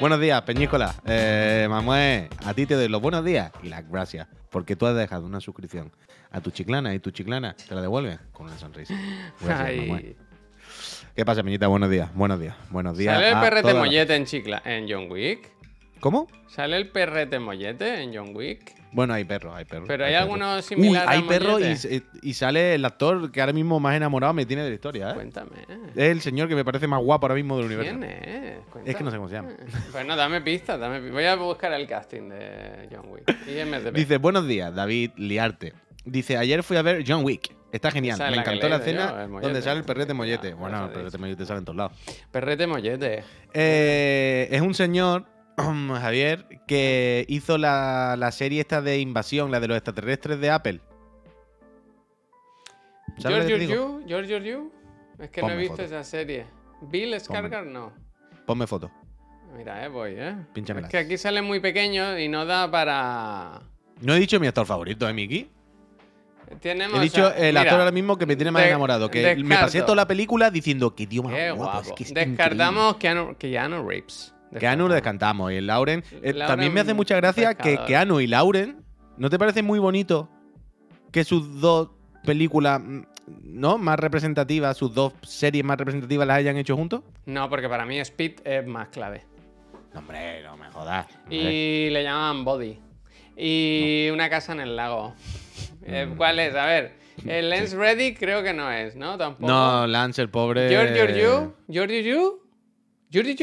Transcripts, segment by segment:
Buenos días, Peñícola. Eh, Mamué, a ti te doy los buenos días y las gracias, porque tú has dejado una suscripción a tu chiclana y tu chiclana te la devuelve con una sonrisa. Gracias, Ay. Mamué. ¿Qué pasa, Peñita? Buenos días, buenos días, buenos días. ¿Sale el perrete la- mollete en, chicla en John Wick? ¿Cómo? ¿Sale el perrete mollete en John Wick? Bueno, hay perros, hay perros. Pero hay perros. alguno Uy, similar hay perros y, sale el actor que ahora mismo más enamorado me tiene de la historia, ¿eh? Cuéntame. Es el señor que me parece más guapo ahora mismo del universo. ¿Quién es? Es que no sé cómo se llama. Bueno, dame pistas, dame Voy a buscar el casting de John Wick. IMDb. Dice, buenos días, David Liarte. Dice, ayer fui a ver John Wick. Está genial. Esa Me la encantó la escena donde sale el perrete mollete. Bueno, el perrete mollete sale en todos lados. Perrete mollete. Eh, es un señor, Javier, que hizo la, la serie esta de invasión, la de los extraterrestres de Apple. ¿Sabes lo que George? You, George. Es que no he visto foto. esa serie. Bill Skarsgård no. Ponme foto. Mira, eh, voy, eh. Pínchamela. Es que aquí sale muy pequeño y no da para. No he dicho mi actor favorito, ¿eh, Miki? Tenemos. He dicho el mira, actor ahora mismo que me tiene más de- enamorado. Que me pasé toda la película diciendo que tío más guapo. guapo. Es que es Descartamos Keanu, Keanu Reeves. Keanu lo descantamos y el Lauren. eh, Lauren, también me hace mucha gracia que. Keanu y Lauren. ¿No te parece muy bonito que sus dos películas, mm, ¿no? Más representativas, sus dos series más representativas las hayan hecho juntos? No, porque para mí Speed es más clave. No, hombre, no me jodas. hombre. Y le llamaban Body. Y una casa en el lago. Eh, Mm. ¿Cuál es? A ver. El Lens Ready creo que no es, ¿no? Tampoco. No, Lance, el pobre. George You. George You. George.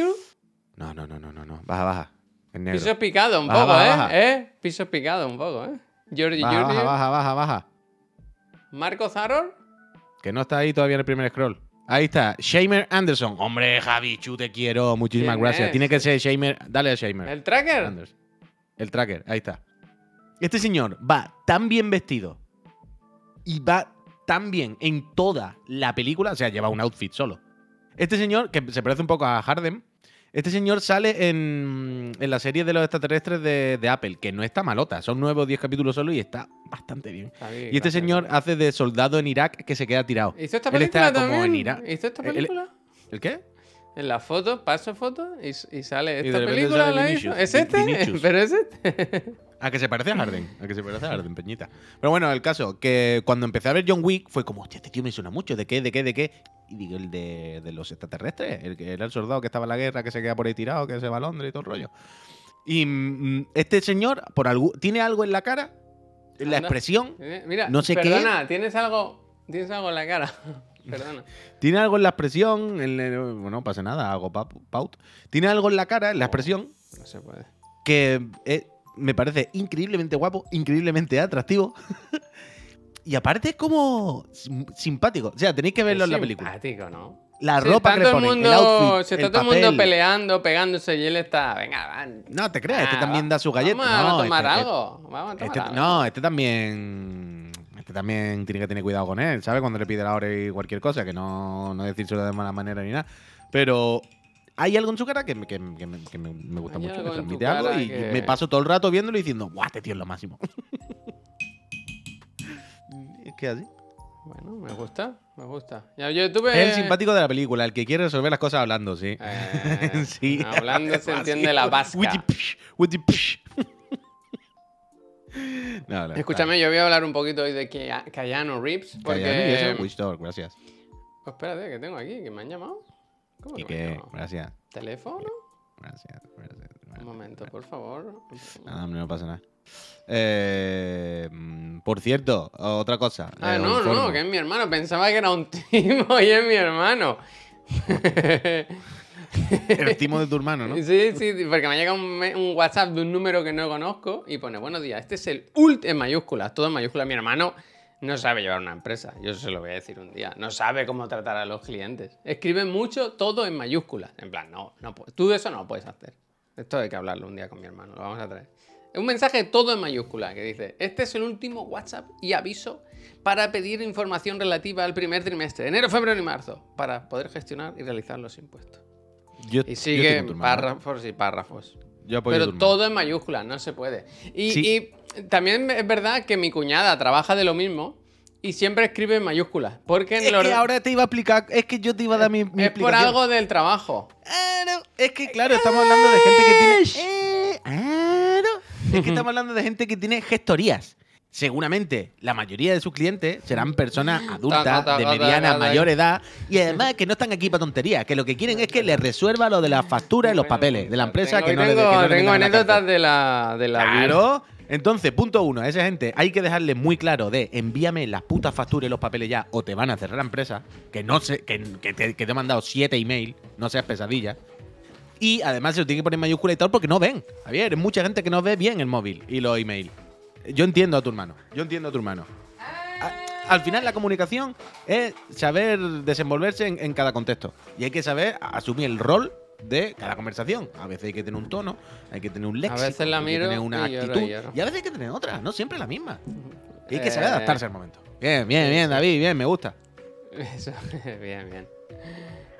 No, no, no, no, no, no. Baja, baja. Es negro. Piso picado un Baja, poco, baja, ¿eh? baja. ¿eh? Piso picado un poco, ¿eh? George Baja, George baja, baja, baja, baja. Marco Zaror. Que no está ahí todavía en el primer scroll. Ahí está, Shamer Anderson. Hombre, Javi, chu, te quiero. Muchísimas ¿Quién gracias. es? Tiene que ser Shamer. Dale a Shamer. El tracker. El tracker, ahí está. Este señor va tan bien vestido y va tan bien en toda la película, o sea, lleva un outfit solo. Este señor, que se parece un poco a Harden, este señor sale en, en la serie de los extraterrestres de, de Apple, que no está malota, son nueve o diez capítulos solo y está bastante bien. Y este señor hace de soldado en Irak que se queda tirado. ¿Hizo esta película también? ¿Hizo esta película? ¿El qué? En la foto, paso foto y, y sale Y esta repente película. sale la hizo. ¿Es este? ¿Pero es este? A que se parece a Harden. A que se parece a Harden, Peñita. Pero bueno, el caso, que cuando empecé a ver John Wick fue como, hostia, este tío me suena mucho. ¿De qué? ¿De qué? ¿De qué? Y digo, el de, de los extraterrestres. El que era el soldado que estaba en la guerra, que se queda por ahí tirado, que se va a Londres y todo el rollo. Y mm, este señor, por algo, tiene algo en la cara, en la Anda. expresión, Eh, Mira, No sé qué. perdona, ¿tienes algo, tienes algo en la cara. perdona. tiene algo en la expresión, en el- bueno, no pasa nada, hago pa- paut. Tiene algo en la cara, en la expresión, No se puede. que eh, me parece increíblemente guapo, increíblemente atractivo. y aparte es como sim- simpático. O sea, tenéis que verlo en la película. Simpático, ¿no? La ropa que le el ponen, mundo, el outfit, si está el todo el mundo peleando, pegándose y él está, venga, van. No te creas, este Ah, también da su galleta. Vamos a no, tomar este- algo. Vamos a tomar este- algo. no, este también. Este también tiene que tener cuidado con él, ¿sabes? Cuando le pide la hora y cualquier cosa, que no, no decírselo de mala manera ni nada. Pero hay algo en su cara que, me- que, me- que me, que me- me gusta Hay mucho, tu transmite algo y, que- me paso todo el rato viéndolo y diciendo, ¡guau, este tío es lo máximo! es que así. Bueno, me gusta, me gusta. Ya, yo tuve... Es el simpático de la película, el que quiere resolver las cosas hablando, sí. Eh, sí. Hablando se entiende la vasca. No, no, Escúchame, yo voy a hablar un poquito hoy de Keanu Reeves. Porque... Y eso, Talk, gracias. Oh, espérate, que tengo aquí, que me han llamado. ¿Cómo Y que llamado? gracias, ¿Teléfono? gracias, gracias. Un momento, por favor. Nada, no pasa nada. Eh, por cierto, otra cosa. Ah, eh, no, no, que es mi hermano. Pensaba que era un timo y es mi hermano. El timo de tu hermano, ¿no? Sí, sí, porque me llega un, un WhatsApp de un número que no conozco y pone, buenos días, este es el último, en mayúsculas, todo en mayúsculas. Mi hermano no sabe llevar una empresa, yo se lo voy a decir un día. No sabe cómo tratar a los clientes. Escribe mucho todo en mayúsculas. En plan, no, no tú eso no lo puedes hacer. Esto hay que hablarlo un día con mi hermano, lo vamos a traer. Un mensaje todo en mayúsculas que dice, este es el último WhatsApp y aviso para pedir información relativa al primer trimestre, enero, febrero y marzo, para poder gestionar y realizar los impuestos. Yo- Y sigue hermano. párrafos y párrafos. Yo apoyo Pero todo en mayúsculas, no se puede. Y, Sí. y también es verdad que mi cuñada trabaja de lo mismo y siempre escribe en mayúsculas. Porque en Es los- que ahora te iba a explicar, es que yo te iba a dar mi, mi es por algo del trabajo. Ah, no, Es que, claro, estamos hablando de gente que tiene. Ah, no. Es que estamos hablando de gente que tiene gestorías. Seguramente la mayoría de sus clientes serán personas adultas, de mediana, mayor edad, y además que no están aquí para tonterías, que lo que quieren es que les resuelva lo de las facturas y los papeles de la empresa Tengo, que no que no tengo anécdotas de la, de la. Claro. Entonces, punto uno, a esa gente hay que dejarle muy claro de envíame las putas facturas y los papeles ya o te van a cerrar la empresa, que no sé, que, que te, que te he mandado siete emails, no seas pesadilla. Y además se lo tiene que poner en mayúscula y tal porque no ven. Javier, hay mucha gente que no ve bien el móvil y los emails. Yo entiendo a tu hermano. Yo entiendo a tu hermano. A- al final la comunicación es saber desenvolverse en, en cada contexto. Y hay que saber asumir el rol de cada conversación. A veces hay que tener un tono, hay que tener un léxico, veces la hay que miro tener una y lloro, actitud. y lloro. Y a veces hay que tener otra, no siempre la misma. Y hay que saber Eh, adaptarse al momento. Bien, bien, bien, David, bien, me gusta. Eso, bien, bien.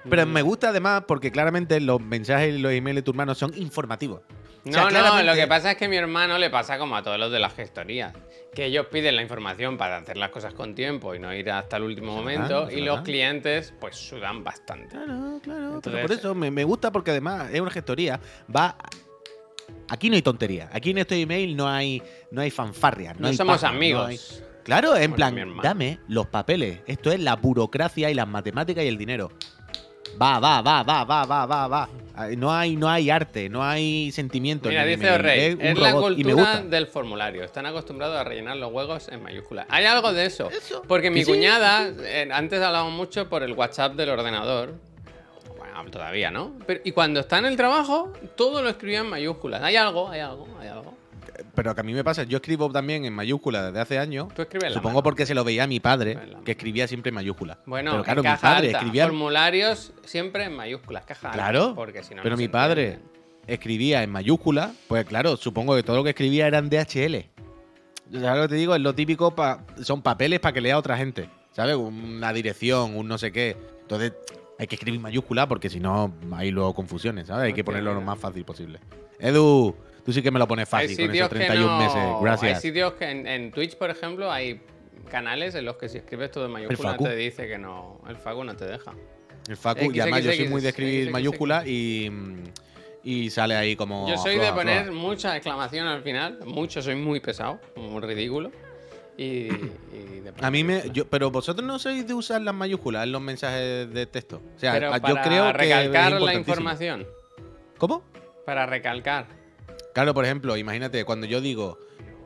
Pero me gusta además porque claramente los mensajes y los emails de tu hermano son informativos. O sea, No, no, claramente- lo que pasa es que mi hermano le pasa como a todos los de las gestorías. Que ellos piden la información para hacer las cosas con tiempo y no ir hasta el último momento. verdad, y los clientes, pues sudan bastante. Claro, claro. Entonces- pero por eso me, me gusta porque además es una gestoría. Va. Aquí no hay tontería. Aquí en este email no hay, no hay fanfarrias. No, No hay somos paja, no amigos. hay- Claro, en plan, dame los papeles. Esto es la burocracia y las matemáticas y el dinero. Va, va, va, va, va, va, va, va. No hay, no hay arte, no hay sentimiento. Mira, el dice un es la cultura del formulario. Están acostumbrados a rellenar los huevos en mayúsculas. Hay algo de eso. Eso, Porque que mi sí, cuñada, eh, antes hablábamos mucho por el WhatsApp del ordenador. Bueno, todavía, ¿no? Pero, y cuando está en el trabajo, todo lo escribía en mayúsculas. Hay algo, hay algo, hay algo. Pero que a mí me pasa, yo escribo también en mayúsculas desde hace años. Tú escribes Supongo mano. porque se lo veía a mi padre, que escribía siempre en mayúsculas. Bueno, pero claro, en mi padre alta. escribía. Formularios siempre en mayúsculas, caja alta, Claro, porque si no, pero no mi padre escribía en mayúsculas, pues claro, supongo que todo lo que escribía eran DHL. ¿Sabes lo que te digo? Es lo típico, pa- son papeles para que lea otra gente, ¿sabes? Una dirección, un no sé qué. Entonces hay que escribir mayúsculas porque si no hay luego confusiones, ¿sabes? Hay que ponerlo lo más fácil posible. Edu, tú sí que me lo pones fácil con esos que 31 no- meses. Gracias. Hay sitios que en, en Twitch, por ejemplo, hay canales en los que si escribes todo en mayúsculas Facu. te dice que no. El Facu no te deja. El Facu, X, y además yo soy muy de escribir X, mayúsculas y, y sale ahí como. Yo soy afloja, de poner afloja. mucha exclamación al final. Mucho, soy muy pesado, muy ridículo. Y, y de A mí me. Yo, pero vosotros no sois de usar las mayúsculas en los mensajes de texto. O sea, Pero yo para creo que. es recalcar la información. ¿Cómo? Para recalcar. Claro, por ejemplo, imagínate, cuando yo digo.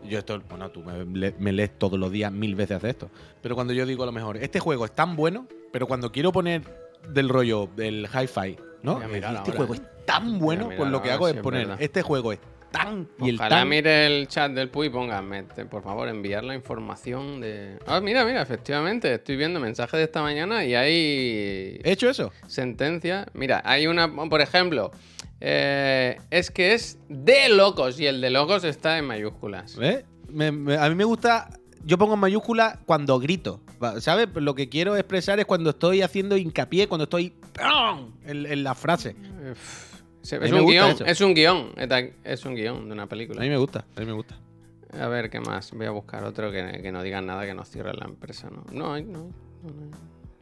Yo esto, bueno, tú me, le- me lees todos los días mil veces hacer esto. Pero cuando yo digo a lo mejor, este juego es tan bueno, pero cuando quiero poner del rollo del hi-fi, ¿no? Este ahora, juego es tan bueno, pues lo que hago es poner, verdad. este juego es tan y el Ojalá tan. mire el chat del Puy y ponga, mete, por favor, enviar la información de. Ah, mira, mira, efectivamente, estoy viendo mensajes de esta mañana y hay ¿He hecho eso? sentencia. Mira, hay una, por ejemplo, eh, es que es de locos y el de locos está en mayúsculas. Me- a mí me gusta. Yo pongo en mayúscula cuando grito. ¿Sabes? Lo que quiero expresar es cuando estoy haciendo hincapié, cuando estoy en, en la frase. A es un guion, es un guion, es un guion de una A película. mí me gusta, a mí me gusta. A ver, ¿qué más? Voy a buscar otro que, que no digan nada que nos cierre la empresa, ¿no? No no hay, no hay.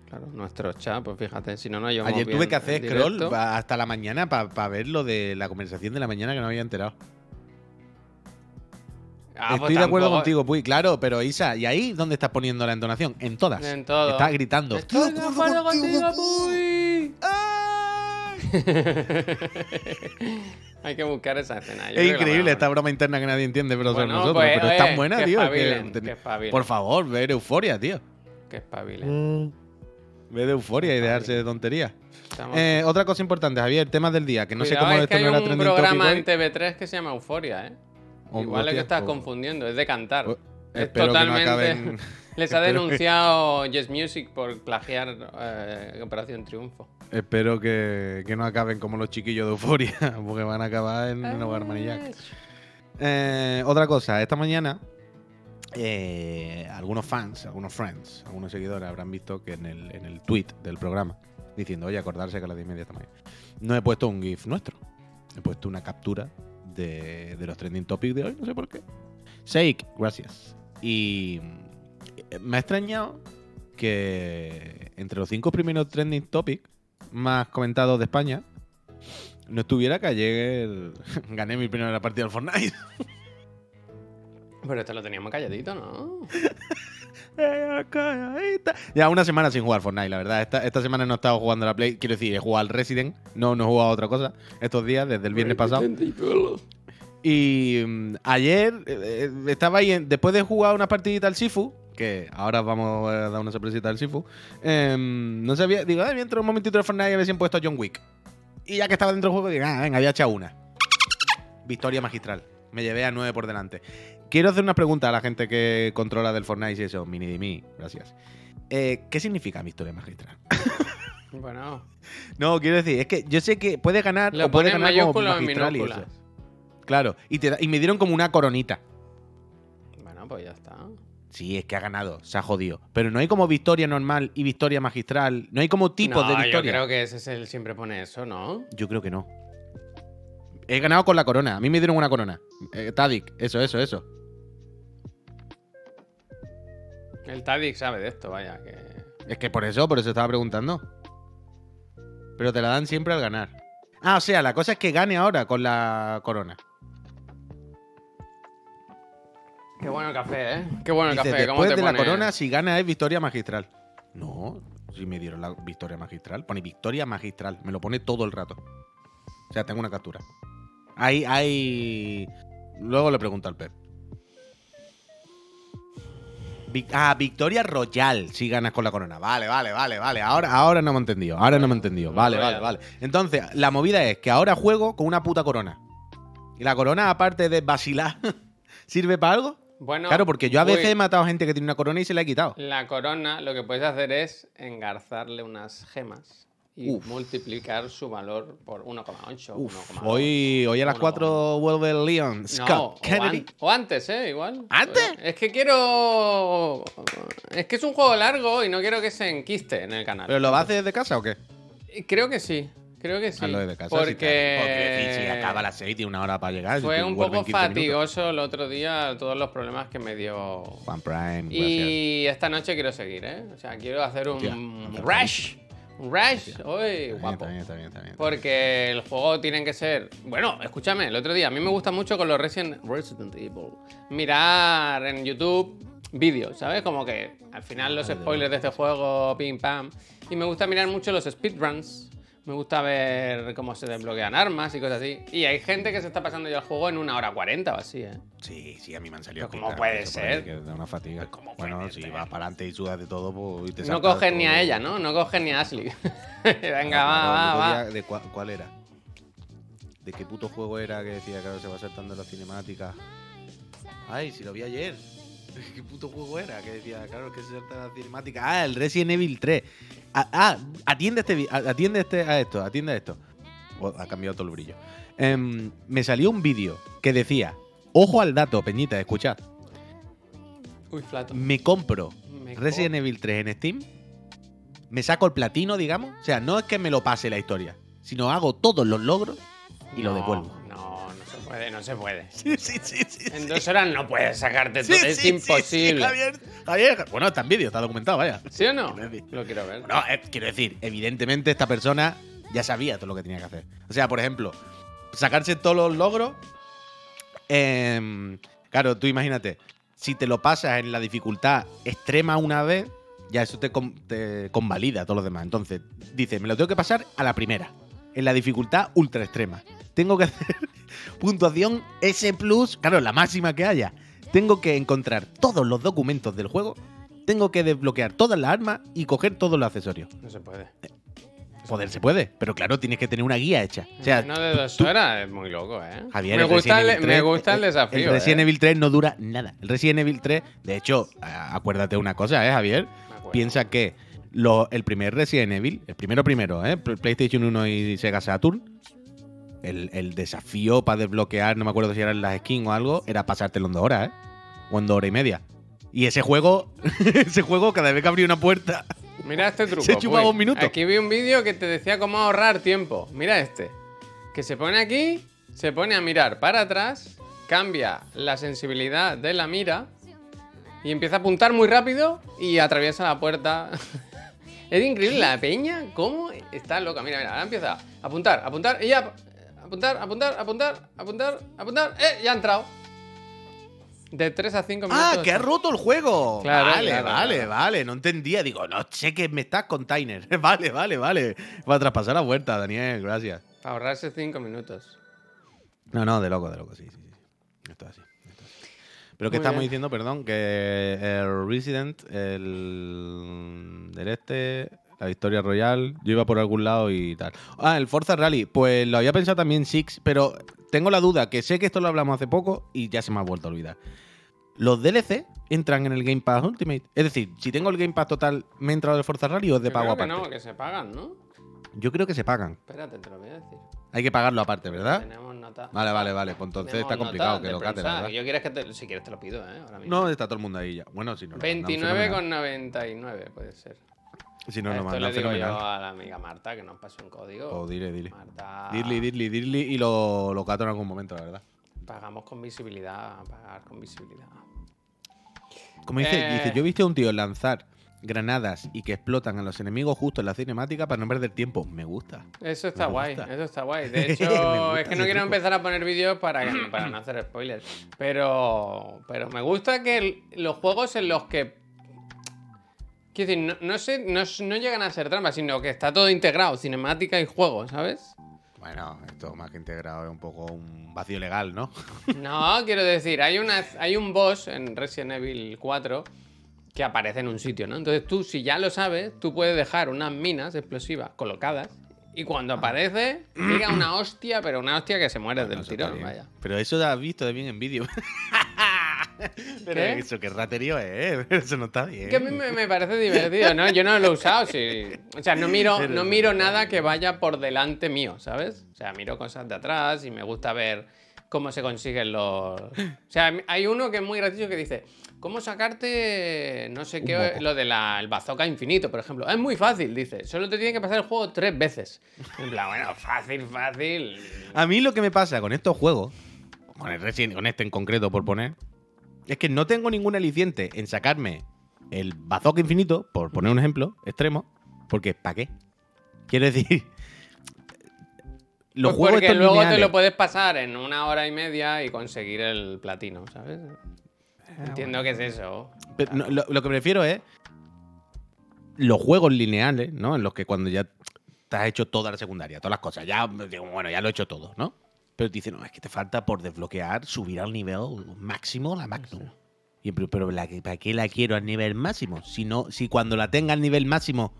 Claro, nuestro chat, pues fíjate, si no nos llevamos Ayer tuve que hacer scroll directo. pa- hasta la mañana para ver lo de la conversación de la mañana que no había enterado. Ah, pues Estoy de acuerdo tampoco- contigo, Puy, claro, pero Isa, ¿y ahí dónde estás poniendo la entonación? En todas. En todo. Estás gritando. Estoy de acuerdo contigo, Puy. Hay que buscar esa escena. yo creo Es increíble esta broma interna que nadie entiende, pero Bueno, son nosotros. pues, pero es tan buena, que tío. espabilen, que espabilen. Por favor, ver euforia, tío. Que espabile. Ve de euforia y dejarse de tonterías. Eh, otra cosa importante, Javier, temas del día, que no sé Cuidado, cómo es esto que hay no era un programa en hoy. TV3 que se llama Euforia, ¿eh? Oh, Igual es que estás oh. confundiendo, es de cantar. Oh, es no totalmente. acaben- Les ha espero que- denunciado Yes Music por plagiar eh, Operación Triunfo. Espero que, que no acaben como los chiquillos de euforia, porque van a acabar en un hogar manillac. Eh, otra cosa, esta mañana eh, algunos fans, algunos friends, algunos seguidores habrán visto que en el, en el tweet del programa, diciendo, oye, acordarse que a las 10 y media estamos no he puesto un GIF nuestro. He puesto una captura de, de los trending topics de hoy, no sé por qué. Sake, gracias. Y, Eh, Me ha extrañado que entre los cinco primeros trending topics más comentados de España no estuviera que ayer gané mi primera partida del Fortnite. Pero esto lo teníamos calladito, ¿no? ya una semana sin jugar Fortnite, la verdad. Esta, semana no he estado jugando a la Play. Quiero decir, he jugado al Resident. No, no he jugado a otra cosa estos días, desde el viernes pasado. Y mm, ayer eh, eh, estaba ahí, después de jugar una partidita al Sifu, que ahora vamos a dar una sorpresita al Sifu, em, no sabía, digo, ah, entrar un momentito de Fortnite a ver si han puesto a John Wick. Y ya que estaba dentro del juego, digo, ah, venga, había echado una. Victoria magistral. Me llevé a nueve por delante. Quiero hacer una pregunta a la gente que controla del Fortnite y eso, Mini Dimi, gracias. Eh, ¿Qué significa victoria magistral? Bueno, No, quiero decir, es que yo sé que puede ganar lo o puede ganar como magistral y eso. Claro, y, te da- y me dieron como una coronita. Bueno, pues ya está. Sí, es que ha ganado, se ha jodido. Pero no hay como victoria normal y victoria magistral. No hay como tipos no, de yo victoria. creo que ese es el siempre pone eso, ¿no? Yo creo que no. He ganado con la corona. A mí me dieron una corona. Eh, Tadic, eso, eso, eso. El Tadic sabe de esto, vaya, que... Es que por eso, por eso estaba preguntando. Pero te la dan siempre al ganar. Ah, o sea, la cosa es que gane ahora con la corona. Qué bueno el café, ¿eh? Qué bueno el Dice, café. ¿Cómo después te de la corona, si gana es victoria magistral. No, si me dieron la victoria magistral. Pone victoria magistral. Me lo pone todo el rato. O sea, tengo una captura. Hay, hay. Luego le pregunto al Pep. Ah, Victoria Royal si ganas con la corona. Vale, vale, vale, vale. Ahora, ahora no me he entendido. Ahora no me he entendido. Vale, vale, vale. Entonces, la movida es que ahora juego con una puta corona. Y la corona, aparte de vacilar, ¿sirve para algo? Bueno, Claro, porque yo a veces he matado a gente que tiene una corona y se la he quitado. La corona, lo que puedes hacer es engarzarle unas gemas y Uf. multiplicar su valor por 1,8. Uf, 1,2. hoy, hoy a las 4 vuelve el Leon. No, Scott o, Kennedy. an- o antes, ¿eh? Igual. ¿Antes? Es que quiero. Es que es un juego largo y no quiero que se enquiste en el canal. ¿Pero lo va a hacer desde casa o qué? Creo que sí. Creo que sí. Hazlo desde casa. Porque. Si, te- porque si, si acaba a las 6 tiene una hora para llegar. Fue un poco en 15 minutos. fatigoso el otro día todos los problemas que me dio. Juan Prime, gracias. Y esta noche quiero seguir, ¿eh? O sea, quiero hacer un Hostia, rush. Rush. Uy, guapo. Bien, está bien, está bien. Porque el juego tienen que ser. Bueno, escúchame, el otro día a mí me gusta mucho con los Resident, Resident Evil mirar en YouTube vídeos, ¿sabes? Como que al final los spoilers de este juego, pim pam. Y me gusta mirar mucho los speedruns. Me gusta ver cómo se desbloquean armas y cosas así. Y hay gente que se está pasando ya el juego en una hora cuarenta o así, ¿eh? Sí, sí, a mí me han salido. Pero ¿cómo puede ser? Que da una fatiga. ¿Cómo bueno, puede si ser? vas para adelante y sudas de todo, pues. y te No cogen ni a ella, ¿no? No cogen ni a Ashley. Venga, va, va, va. ¿De cua- cuál era? ¿De qué puto juego era que decía que ahora se va saltando la cinemática? Ay, si lo vi ayer. ¿Qué puto juego era? Que decía, claro, que se salta la cinemática. Ah, el Resident Evil 3. Ah, atiende, este, atiende este, a esto, atiende a esto. Oh, ha cambiado todo el brillo. Em, me salió un vídeo que decía, ojo al dato, Peñita, escuchad. Uy, flato. Me compro Me Resident Evil 3 en Steam, me saco el platino, digamos. O sea, no es que me lo pase la historia, sino hago todos los logros y lo No, devuelvo. No, no se puede, no se puede. Sí, sí, sí, sí. En dos horas no puedes sacarte todo. es imposible. Javier, Javier. Bueno, está en vídeo, está documentado, vaya. ¿Sí o no? Lo quiero ver. Bueno, eh, quiero decir, evidentemente esta persona ya sabía todo lo que tenía que hacer. O sea, por ejemplo, sacarse todos los logros. em, claro, tú imagínate, si te lo pasas en la dificultad extrema una vez, ya eso te, con- te convalida a todos los demás. Entonces, dice, me lo tengo que pasar a la primera, en la dificultad ultra extrema. Tengo que hacer puntuación S, claro, la máxima que haya. Tengo que encontrar todos los documentos del juego. Tengo que desbloquear todas las armas y coger todos los accesorios. No se puede. Poder se puede, pero claro, tienes que tener una guía hecha. O sea, no de dos horas es muy loco, ¿eh? Javier, me, gusta Resident el, Evil me 3, gusta el eh, desafío. El Resident ¿eh? Evil 3 no dura nada. El Resident Evil 3, de hecho, acuérdate una cosa, ¿eh, Javier? Piensa que lo- el primer Resident Evil, el primero primero, ¿eh? Pl- PlayStation 1 y Sega Saturn, el, el desafío para desbloquear, no me acuerdo si eran las skins o algo, era pasártelo en dos horas, ¿eh? O en dos horas y media. Y ese juego, ese juego, cada vez que abría una puerta, Mira este truco. Se chupaba Puy. un minuto. Aquí vi un vídeo que te decía cómo ahorrar tiempo. Mira este. Que se pone aquí, se pone a mirar para atrás, cambia la sensibilidad de la mira Y empieza a apuntar muy rápido y atraviesa la puerta. es increíble la peña, cómo está loca. Mira, mira, ahora empieza a apuntar, apuntar, y ya. Apuntar, apuntar, apuntar, apuntar, apuntar. ¡Eh! Ya ha entrado. De 3 a 5 minutos. Ah, que ha roto el juego. Claro, vale, claro, vale, claro. vale. No entendía. Digo, no sé que me estás con Tyner. Vale, vale, vale. Va a traspasar la vuelta, Daniel. Gracias. Para ahorrarse 5 minutos. No, no, de loco, de loco, sí, sí. sí. Esto es así. esto es así. Pero que estamos bien. diciendo, perdón, que el Resident, el del este, la Victoria Royal, yo iba por algún lado y tal. Ah, el Forza Rally, pues lo había pensado también Six, pero tengo la duda, que sé que esto lo hablamos hace poco y ya se me ha vuelto a olvidar. Los DLC entran en el Game Pass Ultimate. Es decir, si tengo el Game Pass total, ¿me entra el Forza Rally o es de Yo pago creo que aparte? no, que se pagan, ¿no? Yo creo que se pagan. Espérate, te lo voy a decir. Hay que pagarlo aparte, ¿verdad? Tenemos nota. Vale, vale, vale. Pues entonces Tenemos está complicado que lo cate, verdad. Yo quieres que te, si quieres te lo pido, ¿eh? Ahora mismo. No, está todo el mundo ahí ya. Bueno, si no lo mandan, fenomenal. 29,99 puede ser. Si no lo Esto le digo yo a la amiga Marta que nos pasó un código. O dile, dile. Marta, Dirli, dirli, dirli y lo, lo cato en algún momento, la verdad. pagamos con visibilidad, pagar con visibilidad. Como dice, Eh. dice, yo he visto a un tío lanzar granadas y que explotan a los enemigos justo en la cinemática para no perder tiempo. Me gusta. Eso está Me guay, gusta. eso está guay. De hecho, es que no quiero truco. empezar a poner vídeos para, para no hacer spoilers. Pero, pero me gusta que los juegos en los que. Quiero decir, no, no, sé, no, s- no llegan a ser trampas, sino que está todo integrado, cinemática y juego, ¿sabes? Bueno, esto más que integrado es un poco un vacío legal, ¿no? No, quiero decir, hay, una, hay un boss en Resident Evil 4 que aparece en un sitio, ¿no? Entonces tú, si ya lo sabes, tú puedes dejar unas minas explosivas colocadas y cuando aparece, diga una hostia, pero una hostia que se muere Bueno, del tirón, vaya. Pero eso lo has visto de bien en vídeo. Pero ¿Qué? eso, que raterío es, eso no está bien. Que a mí me, me parece divertido, ¿no? Yo no lo he usado, sí. O sea, no miro, no miro nada que vaya por delante mío, ¿sabes? O sea, miro cosas de atrás y me gusta ver cómo se consiguen los... O sea, hay uno que es muy gracioso que dice, ¿cómo sacarte, no sé qué, lo de la, el bazooka infinito, por ejemplo? Es muy fácil, dice. Solo te tiene que pasar el juego tres veces. En plan, bueno, fácil, fácil. A mí lo que me pasa con estos juegos, con, el Resident- con este en concreto por poner, es que no tengo ningún aliciente en sacarme el bazooka infinito, por poner un ejemplo extremo, porque ¿para qué? Quiero decir, los Pues juegos porque estos luego te lo puedes pasar en una hora y media y conseguir el platino, ¿sabes? Entiendo que es eso. Pero no, lo, lo que prefiero es los juegos lineales, ¿no? En los que cuando ya te has hecho toda la secundaria, todas las cosas, ya, digo, bueno, ya lo he hecho todo, ¿no? Pero te dicen, no, es que te falta por desbloquear, subir al nivel máximo la Magnum. Y, pero, pero la ¿para qué la quiero al nivel máximo? Si, no, si cuando la tenga al nivel máximo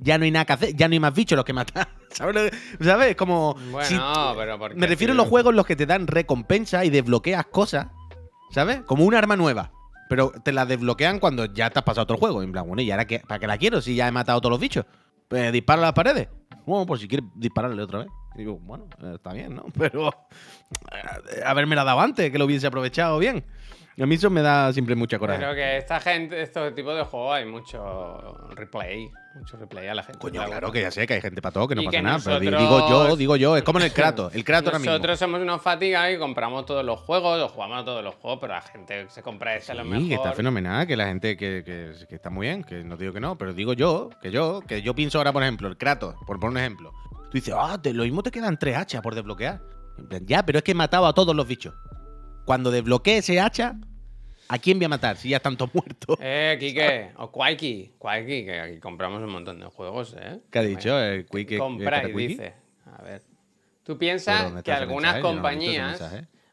ya no hay nada que hacer, ya no hay más bichos los que matar. ¿Sabes? ¿Sabes? Como. Bueno, si- pero porque me refiero a los juegos en los que te dan recompensa y desbloqueas cosas, ¿sabes? Como un arma nueva. Pero te la desbloquean cuando ya te has pasado otro juego. En plan, bueno, ¿y ahora qué? ¿Para qué la quiero si ya he matado a todos los bichos? Pues dispara a las paredes. Bueno, pues si quieres dispararle otra vez. Y digo, bueno, eh, está bien, ¿no? Pero eh, haberme la dado antes, que lo hubiese aprovechado bien. A mí eso me da siempre mucha coraje. Pero que esta gente, estos tipos de juegos hay mucho replay. Mucho replay a la gente. Coño, claro que ya sé que hay gente para todo, que no Y pasa que nada. Pero nosotros- digo yo, digo yo. Es como en el Kratos. El Kratos ahora mismo. Nosotros somos unos fatigas y compramos todos los juegos, o jugamos a todos los juegos, pero la gente se compra ese a lo Sí, mejor. que está fenomenal, que la gente que, que- que está muy bien, que no digo que no, pero digo yo, que yo, que yo pienso ahora, por ejemplo, el Kratos, por poner un ejemplo. Tú dices, ah, lo mismo te quedan tres hachas por desbloquear. En plan, Ya, pero es que he matado a todos los bichos. Cuando desbloquee ese hacha, ¿a quién voy a matar si ya están todos muertos? Eh, Kike, o Quaiki, Quaiki, que aquí compramos un montón de juegos, ¿eh? ¿Qué ha dicho? El Quick- el Compráis, Catacuiki? dice. A ver. Tú ¿Pero piensas que algunas compañías.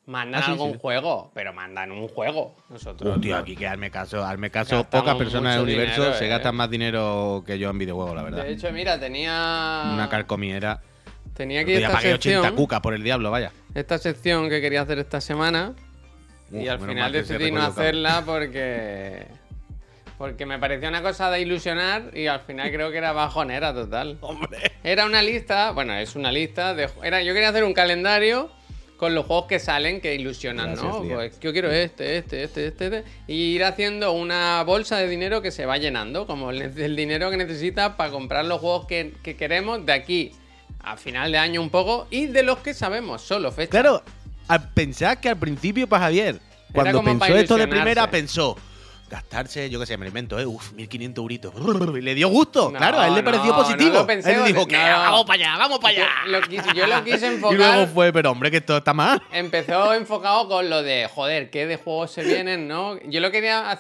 Mandan Ah, sí, algún sí. juego, pero mandan un juego. Nosotros. Hostia, no. aquí que hazme caso, hazme caso. Gastamos Pocas personas del universo dinero, se eh. gastan más dinero que yo en videojuegos, la verdad. De hecho, mira, tenía. Una carcomiera. Tenía Yo ya esta pagué 80 sección. cucas por el diablo, vaya. Esta sección que quería hacer esta semana. y al final que decidí no hacerla porque. Porque me parecía una cosa de ilusionar y al final creo que era bajonera total. Hombre. Era una lista, bueno, es una lista de. Era, yo quería hacer un calendario con los juegos que salen que ilusionan, Gracias, ¿no? Pues yo quiero este, este, este, este, este, y ir haciendo una bolsa de dinero que se va llenando, como el, el dinero que necesitas para comprar los juegos que, que queremos de aquí a final de año un poco y de los que sabemos, solo fecha. Claro, al pensar que al principio para Javier, cuando pensó esto de primera, pensó, gastarse, yo qué sé, me lo invento, ¿eh? Uf, 1500 euritos. Y le dio gusto, No, claro, a él le pareció no, positivo. no lo pensé, él dijo, que no. vamos para allá, vamos para allá. Yo lo quise, yo lo quise Y luego enfocar. fue, pero hombre, que esto está mal. Empezó enfocado con lo de, joder, ¿qué de juegos se vienen, no? Yo lo quería.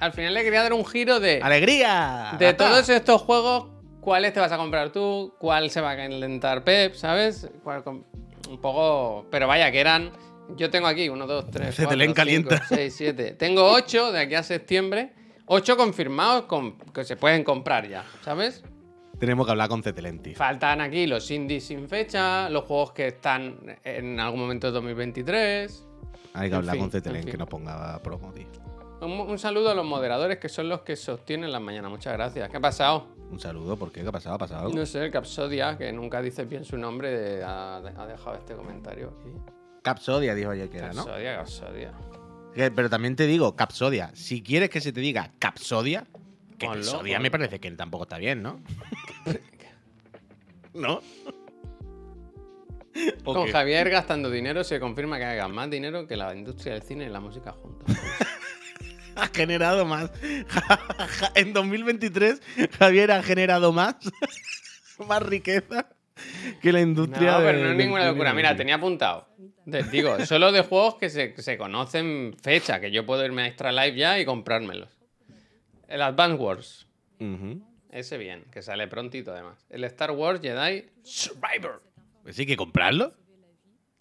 Al final le quería dar un giro de. ¡Alegría! De todos estos juegos, ¿cuáles te vas a comprar tú? ¿Cuál se va a calentar Pep? ¿Sabes? ¿Cuál com- un poco. Pero vaya, que eran. Yo tengo aquí 1, 2, 3, Cetelén 4, calienta. 5, 6, 7. Tengo 8 de aquí a septiembre. 8 confirmados con- que se pueden comprar ya, ¿sabes? Tenemos que hablar con Cetelenti. Faltan aquí los indies sin fecha, los juegos que están en algún momento de 2023. Hay que En hablar fin, con Cetelén en fin. que nos ponga promo, tío. Un, un saludo a los moderadores que son los que sostienen las mañanas. Muchas gracias. ¿Qué ha pasado? Un saludo, ¿por qué? ¿Qué ha pasado? ¿Ha pasado algo? No sé, el Capsodia, que nunca dice bien su nombre, ha dejado este comentario aquí. Capsodia, dijo ayer que era, ¿no? Capsodia, Capsodia. Que- Pero también te digo, Capsodia. Si quieres que se te diga Capsodia, que Ponlo, Capsodia ponlo. me parece que tampoco está bien, ¿no? ¿No? ¿O Con qué? Javier gastando dinero se confirma que hagan más dinero que la industria del cine y la música juntos. ha generado más. en 2023, Javier ha generado más. más riqueza que la industria No, pero no es ninguna locura. Mira, tenía apuntado. Digo, solo de juegos que se, que se conocen fecha, que yo puedo irme a Extra Life ya y comprármelos. El Advance Wars. Ese bien, que sale prontito además. El Star Wars Jedi Survivor. Pues sí, que comprarlo.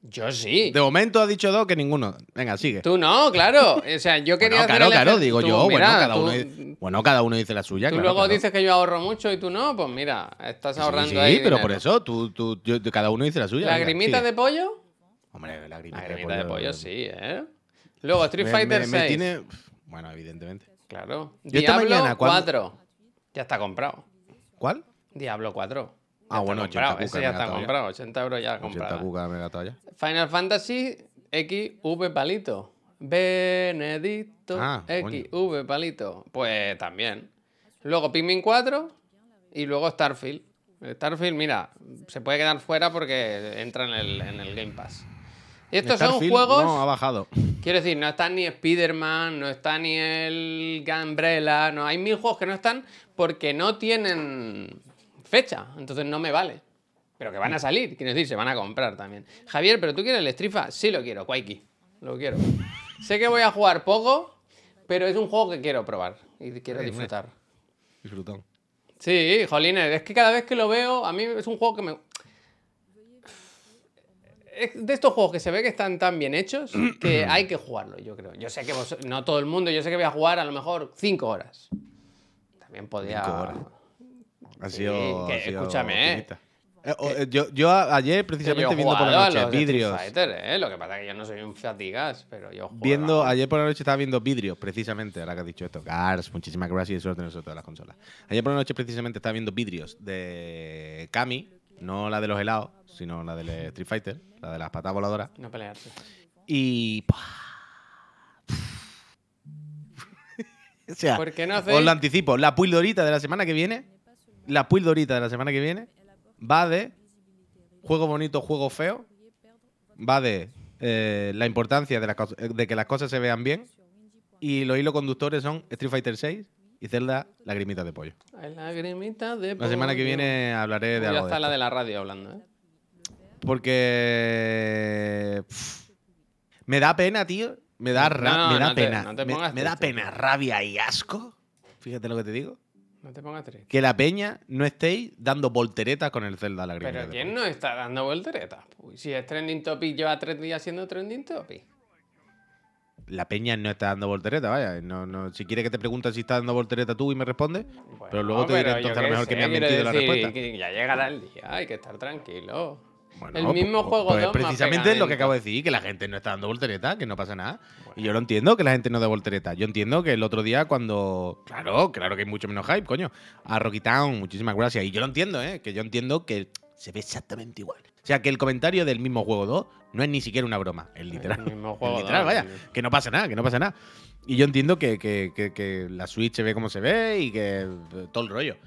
Yo sí. De momento ha dicho dos que ninguno. Venga, sigue. Tú no, claro. O sea, yo quería Bueno, claro, claro, digo tú, yo. bueno, mira, cada tú- uno, bueno, cada uno dice la suya. Tú claro, luego claro. dices que yo ahorro mucho y tú no, pues mira, estás Sí, ahorrando sí, ahí. pero dinero. por eso, tú, tú, yo- cada uno dice la suya. venga, ¿Lagrimita sigue. de pollo? Hombre, lagrimita, Lagrimita de pollo, sí, ¿eh? Luego Street Fighter me, me 6. tiene- Bueno, evidentemente. Claro. Yo esta Diablo mañana, cuando- 4. Ya está comprado. ¿Cuál? Diablo 4. Ah, bueno, 80 comprado. Ese ya está comprado. 80 euros ya 80 comprado. cucas me he gastado ya. Final Fantasy XV palito. Benedicto Ah, coño. XV palito. Pues también. Luego Pikmin 4 y luego Starfield. El Starfield, mira, se puede quedar fuera porque entra en el, en el Game Pass. Y estos son juegos. No, ha bajado. Quiero decir, no está ni Spider-Man, no está ni el Umbrella, no hay mil juegos que no están porque no tienen fecha, entonces no me vale. Pero que van a salir, quiero decir, se van a comprar también. Javier, ¿pero tú quieres el Strifa? Sí lo quiero, Quaiki, lo quiero. sé que voy a jugar poco, pero es un juego que quiero probar y quiero Sí, disfrutar. Disfrutón. Sí, jolines, es que cada vez que lo veo, a mí es un juego que me... Es de estos juegos que se ve que están tan bien hechos que hay que jugarlo, yo creo. Yo sé que vos- no todo el mundo, yo sé que voy a jugar a lo mejor 5 horas. También podía... Cinco horas. Ha Sí, sido. que ha sido escúchame, ¿eh? Eh, o- eh, yo, yo a- ayer, Que yo precisamente he viendo por la noche vidrios. Fighter, ¿eh? Lo que pasa es que yo no soy un fatigas, pero yo juego. Viendo, ayer por la noche estaba viendo vidrios, precisamente, ahora que has dicho esto. Gars, muchísimas gracias y suerte de todas las consolas. Ayer por la noche, precisamente, estaba viendo vidrios de Kami, no la de los helados, sino la del Street Fighter, la de las patas voladoras. No pelearse. Y. o sea, ¿Por qué no os hacéis- lo anticipo. La pildorita de la semana que viene, la pildorita de la semana que viene, va de juego bonito, juego feo. Va de eh, la importancia de, de que las cosas se vean bien. Y los hilos conductores son Street Fighter 6 y Zelda Lagrimitas de Pollo. Lagrimita de La semana que pollo. viene hablaré de Ya algo de está la de la radio hablando, ¿eh? Porque. pff, me da pena, tío. Me da, ra- No, me da no te- pena. no te me, da pena, rabia y asco. Fíjate lo que te digo. No te pongas triste. Que la peña no estéis dando volteretas con el Zelda Lagrimita Pero de ¿quién Pollo. no está dando volteretas? Uy, si es trending topic, lleva tres días siendo trending topic. La peña no está dando volteretas, vaya. No, no, si quieres que te pregunte si está dando voltereta tú y me respondes, Bueno, pero luego te diré pero entonces a lo mejor que me han mentido la respuesta. que ya llegará el día, hay que estar tranquilo. Bueno, el pues- mismo pues- juego pues dos, más precisamente es lo que acabo de decir, que la gente no está dando voltereta, que no pasa nada. Y yo lo entiendo que la gente no dé voltereta. Yo entiendo que el otro día cuando... Claro, claro que hay mucho menos hype, coño. A Rocky Town, muchísimas gracias. Y yo lo entiendo, ¿eh? Que yo entiendo que se ve exactamente igual. O sea, que el comentario del mismo juego 2 no es ni siquiera una broma. Es literal. El mismo Es juego literal, vaya. Que no pasa nada, que no pasa nada. Y yo entiendo que, que- que- que la Switch se ve como se ve y que todo el rollo.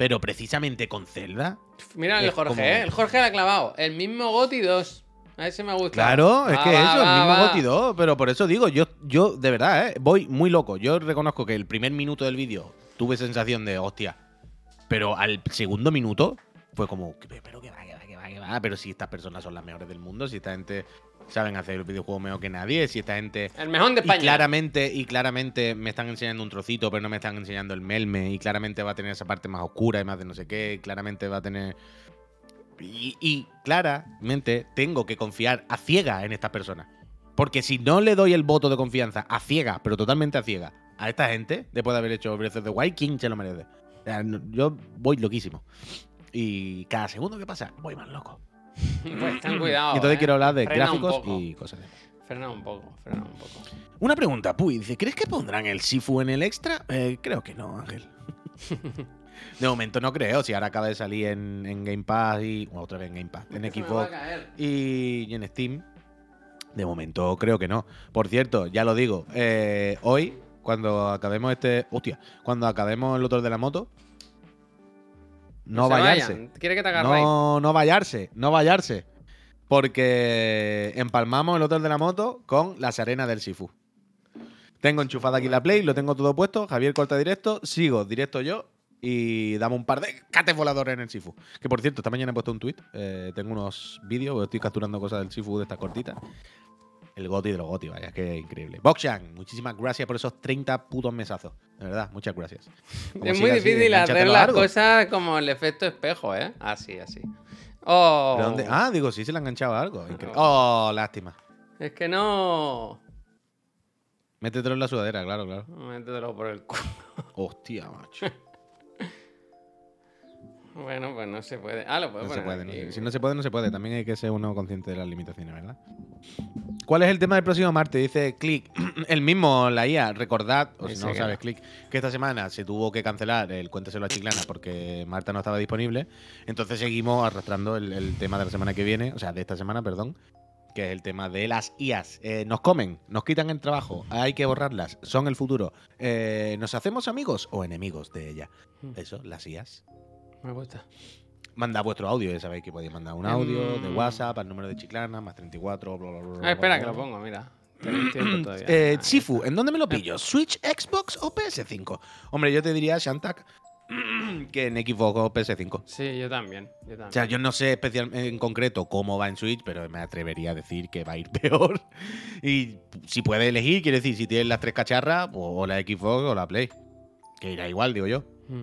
Pero precisamente con Zelda... Mira el Jorge, como- ¿eh? El Jorge la ha clavado. El mismo Goti 2. A ese me gusta. Claro, es que va, eso, va, el mismo va. Goti 2, pero por eso digo, yo, yo de verdad, ¿eh? voy muy loco. Yo reconozco que el primer minuto del vídeo tuve sensación de hostia, pero al segundo minuto fue como, pero que va, que va, que va, que va, pero si estas personas son las mejores del mundo, si esta gente saben hacer el videojuego mejor que nadie, si esta gente El mejor de y España. claramente, y claramente me están enseñando un trocito, pero no me están enseñando el melme. Y claramente va a tener esa parte más oscura y más de no sé qué. y claramente va a tener. Y, y claramente tengo que confiar a ciega en estas personas. Porque si no le doy el voto de confianza a ciega, pero totalmente a ciega, a esta gente, después de haber hecho Breath of the Wild, ¿quién se lo merece? Yo voy loquísimo. Y cada segundo que pasa, voy más loco. Pues ten cuidado. y entonces eh. quiero hablar de Frena gráficos y cosas de. Frena un poco, frena un poco. Una pregunta, Puy, dice, ¿crees que pondrán el Sifu en el extra? Eh, creo que no, Ángel. de momento no creo, si ahora acaba de salir en, en Game Pass y... bueno, otra vez en Game Pass, en Xbox y en Steam. De momento creo que no. Por cierto, ya lo digo, eh, hoy, cuando acabemos este... Hostia, cuando acabemos el otro de la moto, no se vayarse. No, no vayarse, no vayarse. Porque empalmamos el hotel de la moto con las arenas del Sifu. Tengo enchufada aquí la Play, lo tengo todo puesto. Javier corta directo, sigo directo yo y damos un par de cates voladores en el Sifu. Que por cierto, esta mañana he puesto un tweet. tengo unos vídeos, estoy capturando cosas del Sifu de estas cortitas. El goti de los goti, vaya, que increíble. Bokshan, muchísimas gracias por esos 30 putos mesazos. De verdad, muchas gracias. Como Es muy así, difícil hacer las cosas como el efecto espejo, ¿eh? Así, así. Oh, ¿De dónde? Ah, digo, sí se le ha enganchado algo. Increíble. Oh, lástima. es que no. Métetelo en la sudadera, claro, claro. Métetelo por el culo. Hostia, macho. Bueno, pues no se puede. Ah, lo puedo No se poner puede, aquí. se- Si no se puede, no se puede. También hay que ser uno consciente de las limitaciones, ¿verdad? ¿Cuál es el tema del próximo martes? Dice Click. El mismo, la IA. Recordad, o si no sabes. Click, que esta semana se tuvo que cancelar el Cuénteselo a Chiclana porque Marta no estaba disponible. Entonces seguimos arrastrando el, el tema de la semana que viene, o sea, de esta semana, perdón, que es el tema de las IAs. Eh, nos comen, nos quitan el trabajo, hay que borrarlas, son el futuro. Eh, ¿Nos hacemos amigos o enemigos de ella? Hmm. Eso, las IAs. Me gusta. Manda vuestro audio, ya sabéis que podéis mandar un audio de Mm. WhatsApp al número de Chiclana, más 34, bla, bla, bla, Ah, espera, bla, que lo pongo, mira. Todavía. Eh, Ah, ¿en dónde me lo pillo? ¿Switch, Xbox o PS5? Hombre, yo te diría, Shantak, que en Xbox o PS5. Sí, yo también. Yo O sea, yo no sé especial, en concreto cómo va en Switch, pero me atrevería a decir que va a ir peor. Y si puedes elegir, quiere decir, si tienes las tres cacharras, o, o la Xbox o la Play. Que irá igual, digo yo. Mm.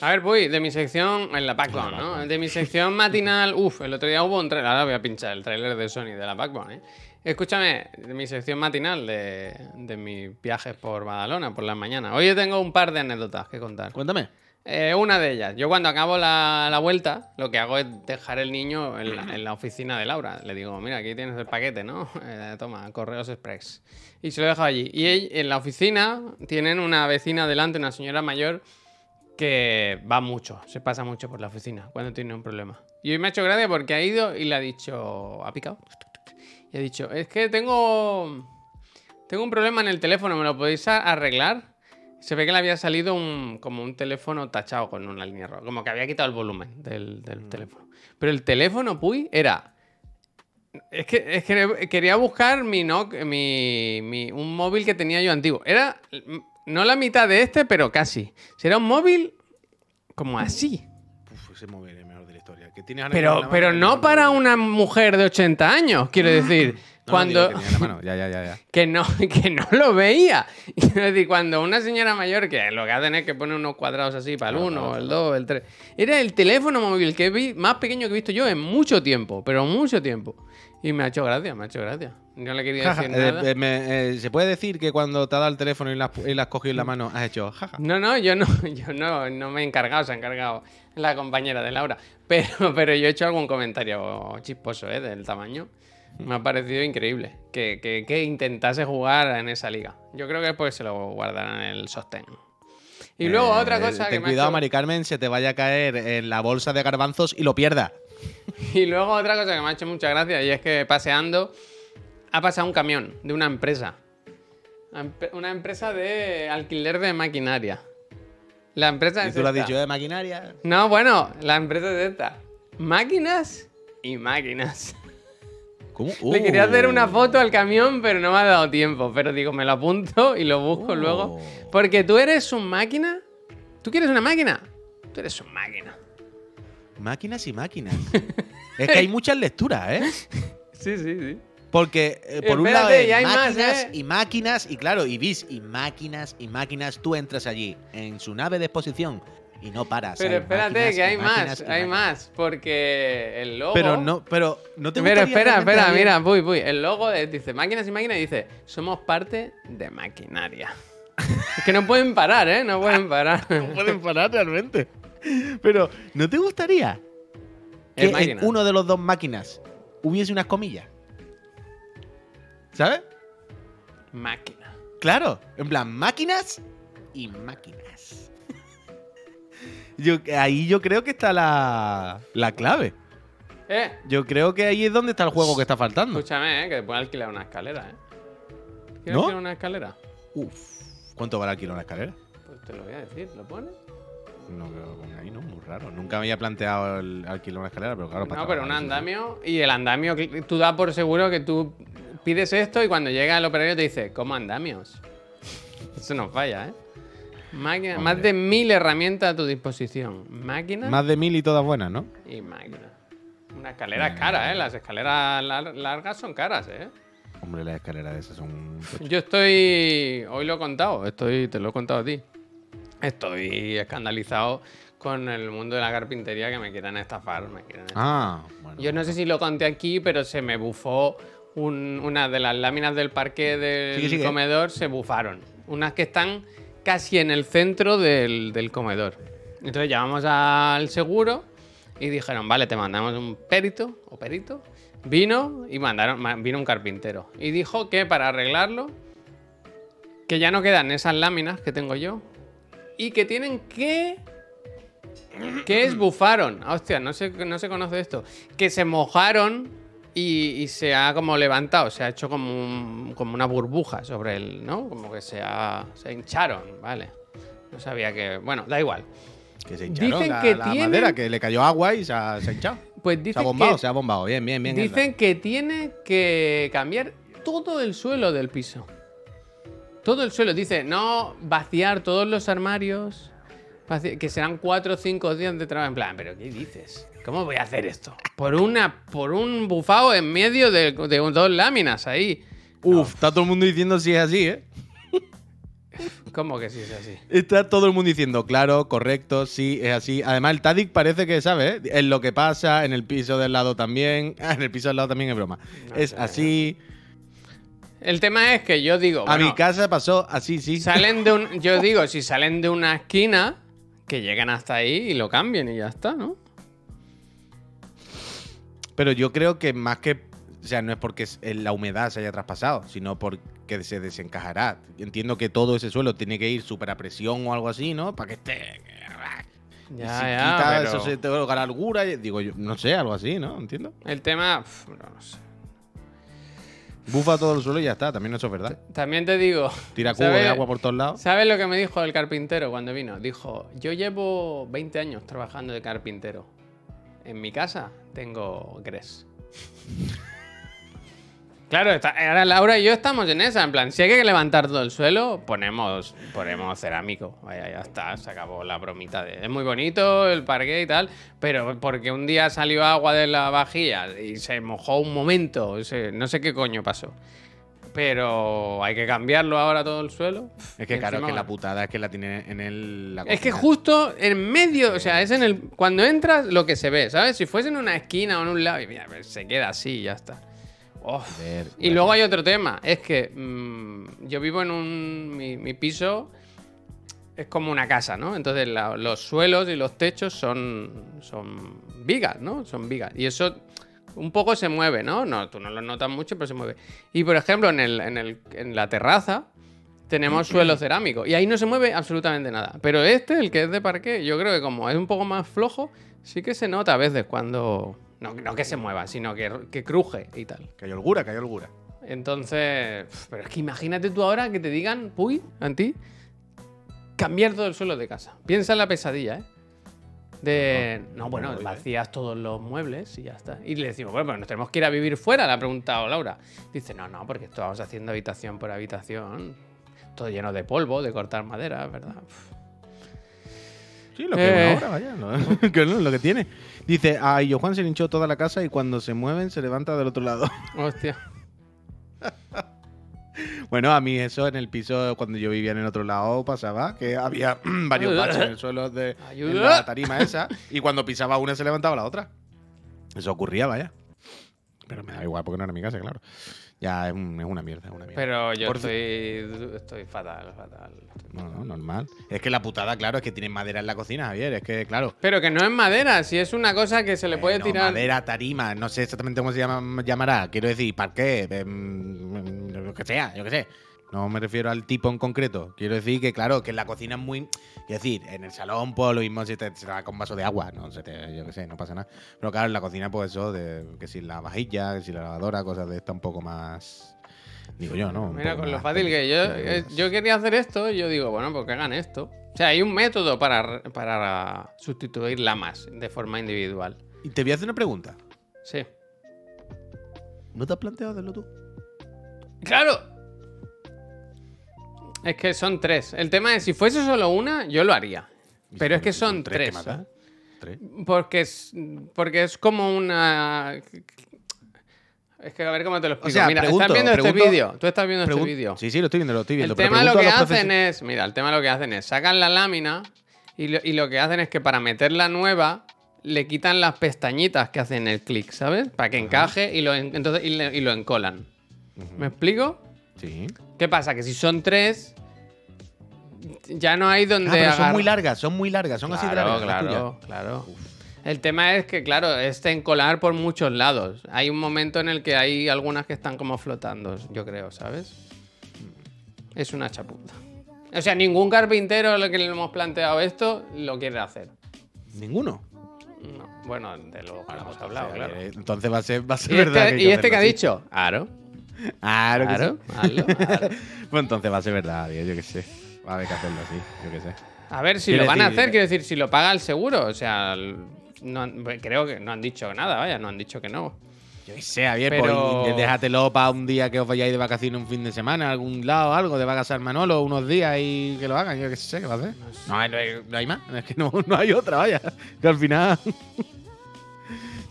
A ver, voy de mi sección en la Backbone, ¿no? De mi sección matinal. Uf, el otro día hubo un trailer. Ahora voy a pinchar el trailer de Sony de la Backbone, ¿eh? Escúchame, de mi sección matinal de, de mis viajes por Badalona por las mañanas. Hoy yo tengo un par de anécdotas que contar. Cuéntame. Eh, una de ellas, yo cuando acabo la, la vuelta, lo que hago es dejar el niño en la, en la oficina de Laura. Le digo, mira, aquí tienes el paquete, ¿no? Eh, toma, correos express. Y se lo dejo allí. Y en la oficina tienen una vecina delante, una señora mayor, que va mucho, se pasa mucho por la oficina cuando tiene un problema. Y hoy me ha hecho gracia porque ha ido y le ha dicho, ha picado. Y ha dicho, es que tengo, tengo un problema en el teléfono, ¿me lo podéis arreglar? Se ve que le había salido un, como un teléfono tachado con una línea roja, como que había quitado el volumen del, del teléfono. Pero el teléfono, Puy, era... Es que, es que quería buscar mi, mi, mi- un móvil que tenía yo antiguo. Era mm, no la mitad de este, pero casi. Será un móvil como así. Uf, ese móvil es el mejor de la historia. Que Pero, pero no para una mujer de 80 años, quiero decir. No, no, digo cuando... que tenía en la mano. Ya, ya, ya, ya. que no, que no lo veía. Y es decir, cuando una señora mayor, que lo que hacen es que pone unos cuadrados así para el Claro, 1, claro, el 2, el 3. Era el teléfono móvil que vi, más pequeño que he visto yo en mucho tiempo, pero mucho tiempo. Y me ha hecho gracia, me ha hecho gracia. No le quería decir eh, nada. eh, me- eh, ¿Se puede decir que cuando te ha dado el teléfono y la, y la has cogido en la mano has hecho jaja? No, no, yo no, yo no, no me he encargado, se ha encargado la compañera de Laura. Pero, pero yo he hecho algún comentario chisposo, ¿eh? Del tamaño. Me ha parecido increíble que, que, que intentase jugar en esa liga. Yo creo que después se lo guardarán en el sostén. Y luego Eh, otra cosa que Ten me ha cuidado, hecho- Mari Carmen, se te vaya a caer en la bolsa de garbanzos y lo pierdas. Y luego otra cosa que me ha hecho mucha gracia y es que paseando ha pasado un camión de una empresa. Una Una empresa de alquiler de maquinaria. La empresa Y es tú lo has esta. dicho, ¿eh? Maquinaria. No, bueno, la empresa es esta. Máquinas y máquinas. ¿Cómo? Le quería hacer una Oh. foto al camión, pero no me ha dado tiempo. Pero digo, me lo apunto y lo busco Oh. luego. Porque tú eres un máquina. ¿Tú quieres una máquina? Tú eres un máquina. Máquinas y máquinas. es que hay muchas lecturas, ¿eh? Sí, sí, sí. Porque eh, por un Espérate, lado es y hay más, máquinas ¿eh? y máquinas, y claro, y vis, y máquinas y máquinas, tú entras allí en su nave de exposición y no paras. Pero espérate, máquinas que hay máquinas más, hay máquinas. más. Porque el logo. Pero no, pero no te Pero espera, espera, mira, voy, voy. El logo de- dice máquinas y máquinas y dice, somos parte de maquinaria. es que no pueden parar, ¿eh? No pueden parar. No pueden parar realmente. Pero, ¿no te gustaría que en uno de los dos máquinas hubiese unas comillas? ¿Sabes? Máquina. Claro, en plan, máquinas y máquinas. Yo, ahí yo creo que está la, la clave. Eh, Yo creo que ahí es donde está el juego que está faltando. escúchame, ¿eh? Que puedo alquilar una escalera, ¿eh? ¿Quieres ¿No? alquilar una escalera? Uf, ¿cuánto vale alquilar una escalera? Pues te lo voy a decir, ¿lo pones? No que ponga ahí, ¿no? Muy raro. Nunca me había planteado el alquilar una escalera, pero claro, para No, pero un andamio y el andamio, tú das por seguro que tú pides esto y cuando llega el operario te dice, ¿cómo andamios? Eso no falla, ¿eh? Máquina, más de mil herramientas a tu disposición. Máquina Más de mil y todas buenas, ¿no? y máquina. Una escalera es cara, ¿eh? Las escaleras lar- largas son caras, ¿eh? Hombre, las escaleras esas son... Yo estoy. Hoy lo he contado, estoy, te lo he contado a ti. Estoy escandalizado con el mundo de la carpintería que me quieran estafar. Me quieren estafar. Ah, bueno. Yo no sé si lo conté aquí, pero se me bufó un- una de las láminas del parque del comedor, se bufaron. Unas que están casi en el centro del, del comedor. Entonces llamamos al seguro y dijeron, vale, te mandamos un perito o perito. Vino y mandaron, ma- vino un carpintero. Y dijo que para arreglarlo, que ya no quedan esas láminas que tengo yo. Y que tienen que ¿Qué es bufaron? Ah, Hostia, no se, no se conoce esto. Que se mojaron y, y se ha como levantado, se ha hecho como, un- como una burbuja sobre el, ¿no? Como que se, ha, se hincharon, vale. No sabía que... Bueno, da igual. Que se hincharon Dicen la, que la tienen- madera, que le cayó agua y se ha, se ha hinchado. Pues Se ha dicen bombado, que, se ha bombado. Bien, bien, bien. Dicen que tiene que cambiar todo el suelo del piso. Todo el suelo. Dice, no vaciar todos los armarios. Que serán cuatro o cinco días de trabajo. En plan, ¿pero qué dices? ¿Cómo voy a hacer esto? Por una, por un bufado en medio de, de dos láminas ahí. Uf, está todo el mundo diciendo si es así, ¿eh? ¿Cómo que sí es así? Está todo el mundo diciendo, claro, correcto, sí, es así. Además, el Tadic parece que sabe, ¿eh? En lo que pasa, en el piso del lado también. Ah, en el piso del lado también es broma. No es sé. así. El tema es que yo digo, A bueno, mi casa pasó así, sí. salen de un, yo digo, si salen de una esquina, que lleguen hasta ahí y lo cambien y ya está, ¿no? Pero yo creo que más que. O sea, no es porque es- la humedad se haya traspasado, sino porque se desencajará. Entiendo que todo ese suelo tiene que ir súper a presión o algo así, ¿no? Para que esté. Y Ya, si ya, quita pero eso se te va a algura. Digo yo, no sé, algo así, ¿no? Entiendo. el tema, no, no sé. Bufa todo el suelo y ya está. También eso es verdad. También te digo, Tira cubo de ¿sabes- agua por todos lados. ¿sabes lo que me dijo el carpintero cuando vino? Dijo, yo llevo 20 años trabajando de carpintero. En mi casa tengo gres. Claro, está- ahora Laura y yo estamos en esa, en plan, si hay que levantar todo el suelo, ponemos, ponemos cerámico. Vaya, ya está, se acabó la bromita de. Es muy bonito el parque y tal, pero porque un día salió agua de la vajilla y se mojó un momento, se- no sé qué coño pasó. Pero hay que cambiarlo ahora todo el suelo. Es que claro, es que la putada es que la tiene en el. la es que justo en medio, o sea, es en el. Cuando entras, lo que se ve, ¿sabes? Si fuese en una esquina o en un lado, y mira, se queda así y ya está. Joder, Y luego hay otro tema, es que mm, yo vivo en un. Mi, mi piso es como una casa, ¿no? Entonces la- los suelos y los techos son. son vigas, ¿no? Son vigas. Y eso un poco se mueve, ¿no? No, tú no lo notas mucho, pero se mueve. Y por ejemplo, en, el, en, el- en la terraza tenemos suelo cerámico. Y ahí no se mueve absolutamente nada. Pero este, el que es de parque, yo creo que como es un poco más flojo, sí que se nota a veces cuando. No, no que se mueva, sino que, que cruje y tal. Que hay holgura, que hay holgura. Entonces, pero es que imagínate tú ahora que te digan, puy, a ti, cambiar todo el suelo de casa. Piensa en la pesadilla, ¿eh? De, no, bueno, no, vacías todos los muebles y ya está. Y le decimos, bueno, pues nos tenemos que ir a vivir fuera, le ha preguntado Laura. Dice, no, no, porque esto vamos haciendo habitación por habitación. Todo lleno de polvo, de cortar madera, ¿verdad? Uf. Sí, lo que Eh. una vaya. Lo, que no, lo que tiene. Dice, a Illo Juan se le hinchó toda la casa y cuando se mueven se levanta del otro lado. Hostia. Bueno, a mí eso en el piso, cuando yo vivía en el otro lado, pasaba que había varios baches en el suelo de en la tarima esa y cuando pisaba una se levantaba la otra. Eso ocurría, vaya. Pero me da igual porque no era mi casa, claro. Ya es, un- es una mierda, es una mierda. Pero yo Por estoy, estoy fatal, fatal. No, no, normal. Es que la putada, claro, es que tienen madera en la cocina, Javier. Es que, claro. Pero que no es madera, si es una cosa que se le puede tirar. Madera, tarima, no sé exactamente cómo se llama, llamará. Quiero decir, parqué, em, lo que sea, yo qué sé. No me refiero al tipo en concreto. Quiero decir que, claro, que en la cocina es muy. Quiero decir, en el salón, pues lo mismo si te, se te da con vaso de agua, no sé, te- yo qué sé, no pasa nada. Pero claro, en la cocina, pues eso, de que si la vajilla, que si la lavadora, cosas de esta un poco más. Digo yo, ¿no? Un Mira, con lo fácil que yo, eh, yo quería hacer esto, yo digo, bueno, pues que hagan esto. O sea, hay un método para, para sustituir lamas de forma individual. Y te voy a hacer una pregunta. Sí. ¿No te has planteado hacerlo tú? ¡Claro! Es que son tres. El tema es, si fuese solo una, yo lo haría. Pero es que son tres. ¿eh? Tres. Porque es, porque es como una... Es que a ver cómo te lo explico. sea, Mira, pregunto- estás viendo este vídeo. Tú estás viendo este vídeo. Sí, sí, lo estoy viendo, lo estoy viendo. El pero tema lo que hacen es, mira, el tema lo que hacen es sacan la lámina y lo, y lo que hacen es que para meter la nueva le quitan las pestañitas que hacen el clic, ¿sabes? Para que encaje y lo, en- entonces, y, le- y lo encolan. ¿Me explico? Sí. ¿Qué pasa? Que si son tres, ya no hay donde Ah, pero son muy largas, son muy largas, son así de Claro, largas. claro, claro. El tema es que, claro, es encolar por muchos lados. Hay un momento en el que hay algunas que están como flotando, yo creo, ¿sabes? Es una chaputa. O sea, ningún carpintero a lo que le hemos planteado esto lo quiere hacer. Ninguno. No. Bueno, de lo que hemos hablado, entonces, claro. eh, Entonces va a ser, va a ser ¿Y verdad. este, y este que hacerlo ha dicho? Claro, Claro, claro, sí. Pues entonces va a ser verdad, tío, yo qué sé. Va a haber que hacerlo así, yo qué sé. A ver, si lo van a hacer, quiero decir, si lo paga el seguro. O sea, no han- creo que no han dicho nada, vaya, no han dicho que no. Yo qué sé, Javier, Pero- pues déjatelo para un día que os vayáis de vacaciones un fin de semana, algún lado, algo, de vacaciones Manolo, unos días y que lo hagan, yo qué sé, ¿qué va a hacer? No, hay, no hay- no hay más, es que no, no hay otra, vaya. Que al final.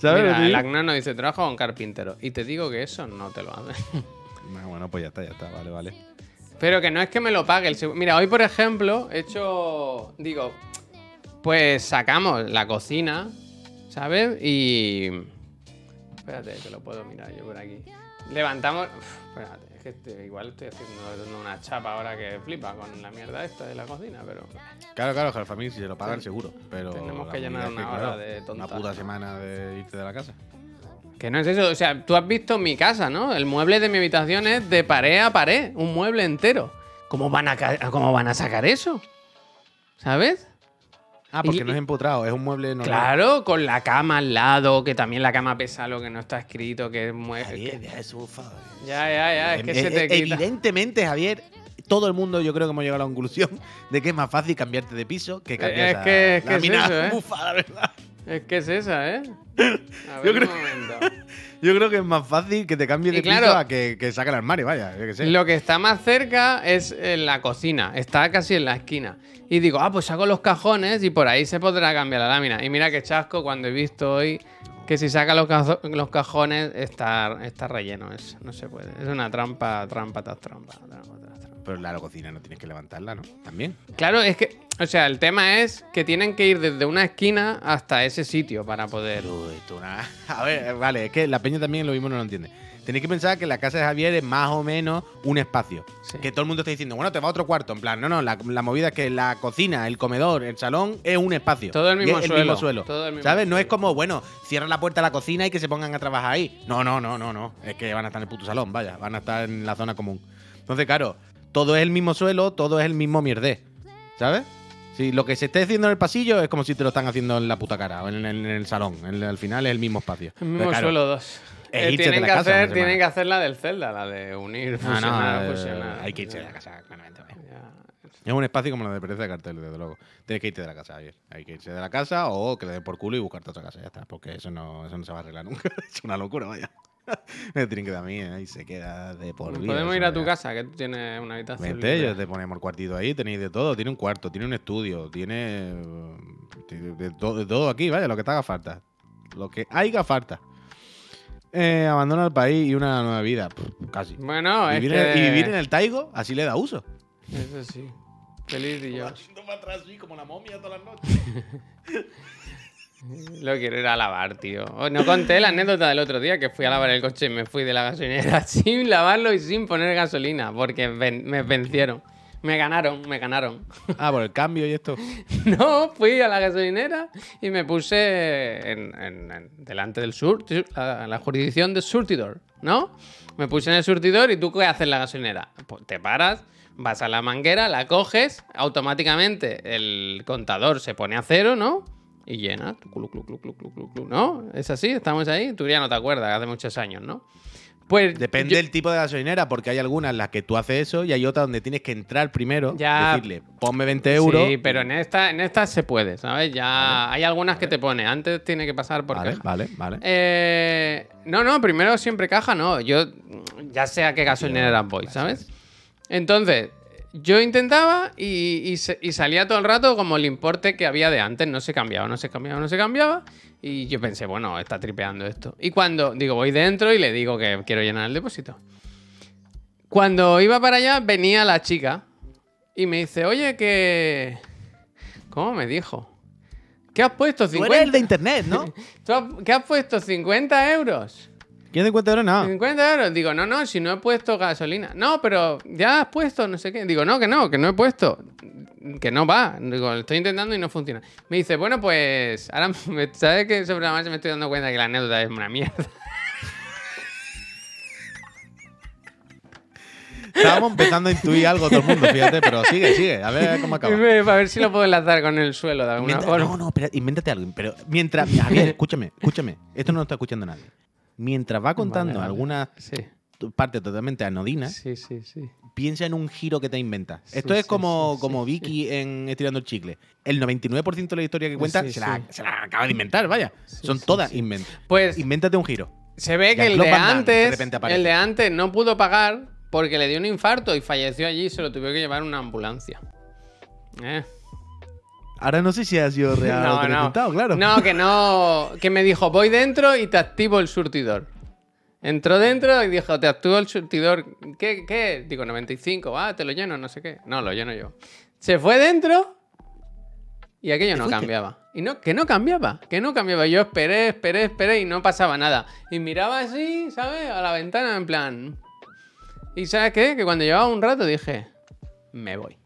¿Sabes? Mira, el? Agnano dice, trabajo con carpintero. Y te digo que eso no te lo hace. Ah, Bueno, pues ya está, ya está, vale, vale. Pero que no es que me lo pague el seguro. Mira, hoy, por ejemplo, he hecho. Digo, pues sacamos la cocina, ¿sabes? Y. Espérate, que lo puedo mirar yo por aquí. Levantamos. Uf, espérate, es que este- igual estoy haciendo una chapa ahora que flipa con la mierda esta de la cocina, pero. Claro, claro, Jalfamil, si se lo pagan seguro. Pero Tenemos que llenar una hora de tonta. Una puta semana de irte de la casa. Que no es eso. O sea, tú has visto mi casa, ¿no? El mueble de mi habitación es de pared a pared. Un mueble entero. ¿Cómo van a, cómo van a sacar eso? ¿Sabes? Ah, porque Y- no es empotrado, es un mueble normal. Claro, con la cama al lado, que también la cama pesa lo que no está escrito, que es mue- Javier, que- por favor. Ya, ya, ya, es que Eh, se te eh, quita. Evidentemente, Javier, todo el mundo yo creo que hemos llegado a la conclusión de que es más fácil cambiarte de piso que cambiar es que- es que es eso, ¿eh? bufada, ¿verdad? Es que es esa, ¿eh? A ver, Yo un creo- momento. Yo creo que es más fácil que te cambies Y de claro- piso a que, que saque el armario, vaya, yo qué sé. Lo que está más cerca es en la cocina, está casi en la esquina. Y digo, ah, pues saco los cajones y por ahí se podrá cambiar la lámina. Y mira qué chasco cuando he visto hoy que si saca los, los cajones está, está relleno. Es, no se puede. Es una trampa, trampa tras trampa. trampa trampa. Pero la cocina no tienes que levantarla, ¿no? También. Claro, es que, o sea, el tema es que tienen que ir desde una esquina hasta ese sitio para poder. Pero esto una- A ver, vale, es que la peña también lo mismo no lo entiende. Tenéis que pensar que la casa de Javier es más o menos un espacio. Sí. Que todo el mundo está diciendo, bueno, te va a otro cuarto. En plan, no, no, la, la movida es que la cocina, el comedor, el salón es un espacio. Todo el mismo es suelo, mismo suelo. todo el mismo ¿Sabes? No es como, bueno, cierra la puerta a la cocina y que se pongan a trabajar ahí. No, no, no, no, no. Es que van a estar en el puto salón, vaya. Van a estar en la zona común. Entonces, claro, todo es el mismo suelo, todo es el mismo mierdé. ¿Sabes? Si lo que se esté haciendo en el pasillo es como si te lo están haciendo en la puta cara o en, en- en el salón. En- al final es el mismo espacio. El mismo claro, suelo 2. es irse de tienen, la que casa hacer, una tienen semana. que hacer la del Zelda, la de unir, No, no, fusionar, eh, fusionar. hay que irse de la casa, claramente. Es un espacio como lo de pereza de cartel, desde luego. Tienes que irte de la casa, Javier. Hay que irse de la casa o que le den por culo y buscarte otra casa, ya está. Porque eso no, eso no se va a arreglar nunca. es una locura, vaya. Me que dar a mí ¿eh? y se queda de por vida. Podemos ir a tu casa, que tú tienes una habitación. Vente, libre. ya te ponemos el cuartito ahí, tenéis de todo. Tiene un cuarto, tiene un estudio, tiene tiene de, to- de todo aquí, vaya, lo que te haga falta. Lo que haga falta. Eh, abandona el país y una nueva vida. Pff, casi. Bueno, es Vivir que... en- y vivir en el Taigo, así le da uso. Eso sí. Feliz y yo. como la momia todas las noches. Lo quiero ir a lavar, tío. Oh, No conté la anécdota del otro día que fui a lavar el coche y me fui de la gasolinera sin lavarlo y sin poner gasolina porque ven- me vencieron. Me ganaron, me ganaron. Ah, por el cambio y esto. No, fui a la gasolinera y me puse en- en- en- delante del sur, a la jurisdicción del surtidor, ¿no? Me puse en el surtidor y tú qué haces en la gasolinera? Pues te paras, vas a la manguera, la coges, automáticamente el contador se pone a cero, ¿no? Y llena, clu, clu, clu, clu, clu, clu, clu, ¿no? Es así, estamos ahí, tú ya no te acuerdas, hace muchos años, ¿no? Pues Depende yo- del tipo de gasolinera, porque hay algunas en las que tú haces eso y hay otras donde tienes que entrar primero, Ya. decirle, ponme 20 euros. Sí, pero en esta, en esta se puede, ¿sabes? Ya hay algunas que te pone, antes tiene que pasar por Vale, caja. vale, vale. Eh, no, no, primero siempre caja, no. Yo ya sé a qué gasolinera voy, ¿sabes? Entonces, yo intentaba y, y se- y salía todo el rato como el importe que había de antes. No se cambiaba, no se cambiaba, no se cambiaba. Y yo pensé, bueno, está tripeando esto. Y cuando, digo, voy dentro y le digo que quiero llenar el depósito. Cuando iba para allá, venía la chica y me dice, oye, que... ¿Cómo me dijo? ¿Qué has puesto? Tú 50... eres el de internet, ¿no? ¿Tú has- ¿Qué has puesto? ¿50 euros? ¿Quién 50 euros? No. 50 euros. Digo, no, no, si no he puesto gasolina. No, pero ya has puesto, no sé qué. Digo, no, que no, que no he puesto. Que no va. Digo, lo estoy intentando y no funciona. Me dice, bueno, pues ahora, ¿sabes que sobre la marcha me estoy dando cuenta que la anécdota es una mierda? Estábamos empezando a intuir algo todo el mundo, fíjate, pero sigue, sigue, a ver cómo acaba. Para ver si lo puedo enlazar con el suelo de alguna Inventa- forma. no, no, espera, invéntate algo. Pero mientras. Javier, escúchame, escúchame. Esto no lo está escuchando nadie. Mientras va contando Vale, alguna Sí, parte totalmente anodina, sí, sí, sí. piensa en un giro que te inventas. Sí, Esto es como, como Vicky en Estirando el Chicle. El 99% de la historia que cuenta se, la, se la acaba de inventar, vaya. Son todas sí. inventos. Pues Invéntate un giro. Se ve que el de de antes, aparece. el de antes no pudo pagar porque le dio un infarto y falleció allí y se lo tuvieron que llevar una ambulancia. Eh. Ahora no sé si ha sido real lo que le he contado, claro. No, que no. Que me dijo, voy dentro y te activo el surtidor. Entró dentro y dijo, te activo el surtidor. ¿Qué? ¿Qué? Digo, 95. Ah, te lo lleno, no sé qué. No, lo lleno yo. Se fue dentro y aquello no cambiaba. Y no, que no cambiaba, que no cambiaba. Yo esperé, esperé, esperé y no pasaba nada. Y miraba así, ¿sabes? A la ventana en plan... ¿Y sabes qué? Que cuando llevaba un rato dije, me voy.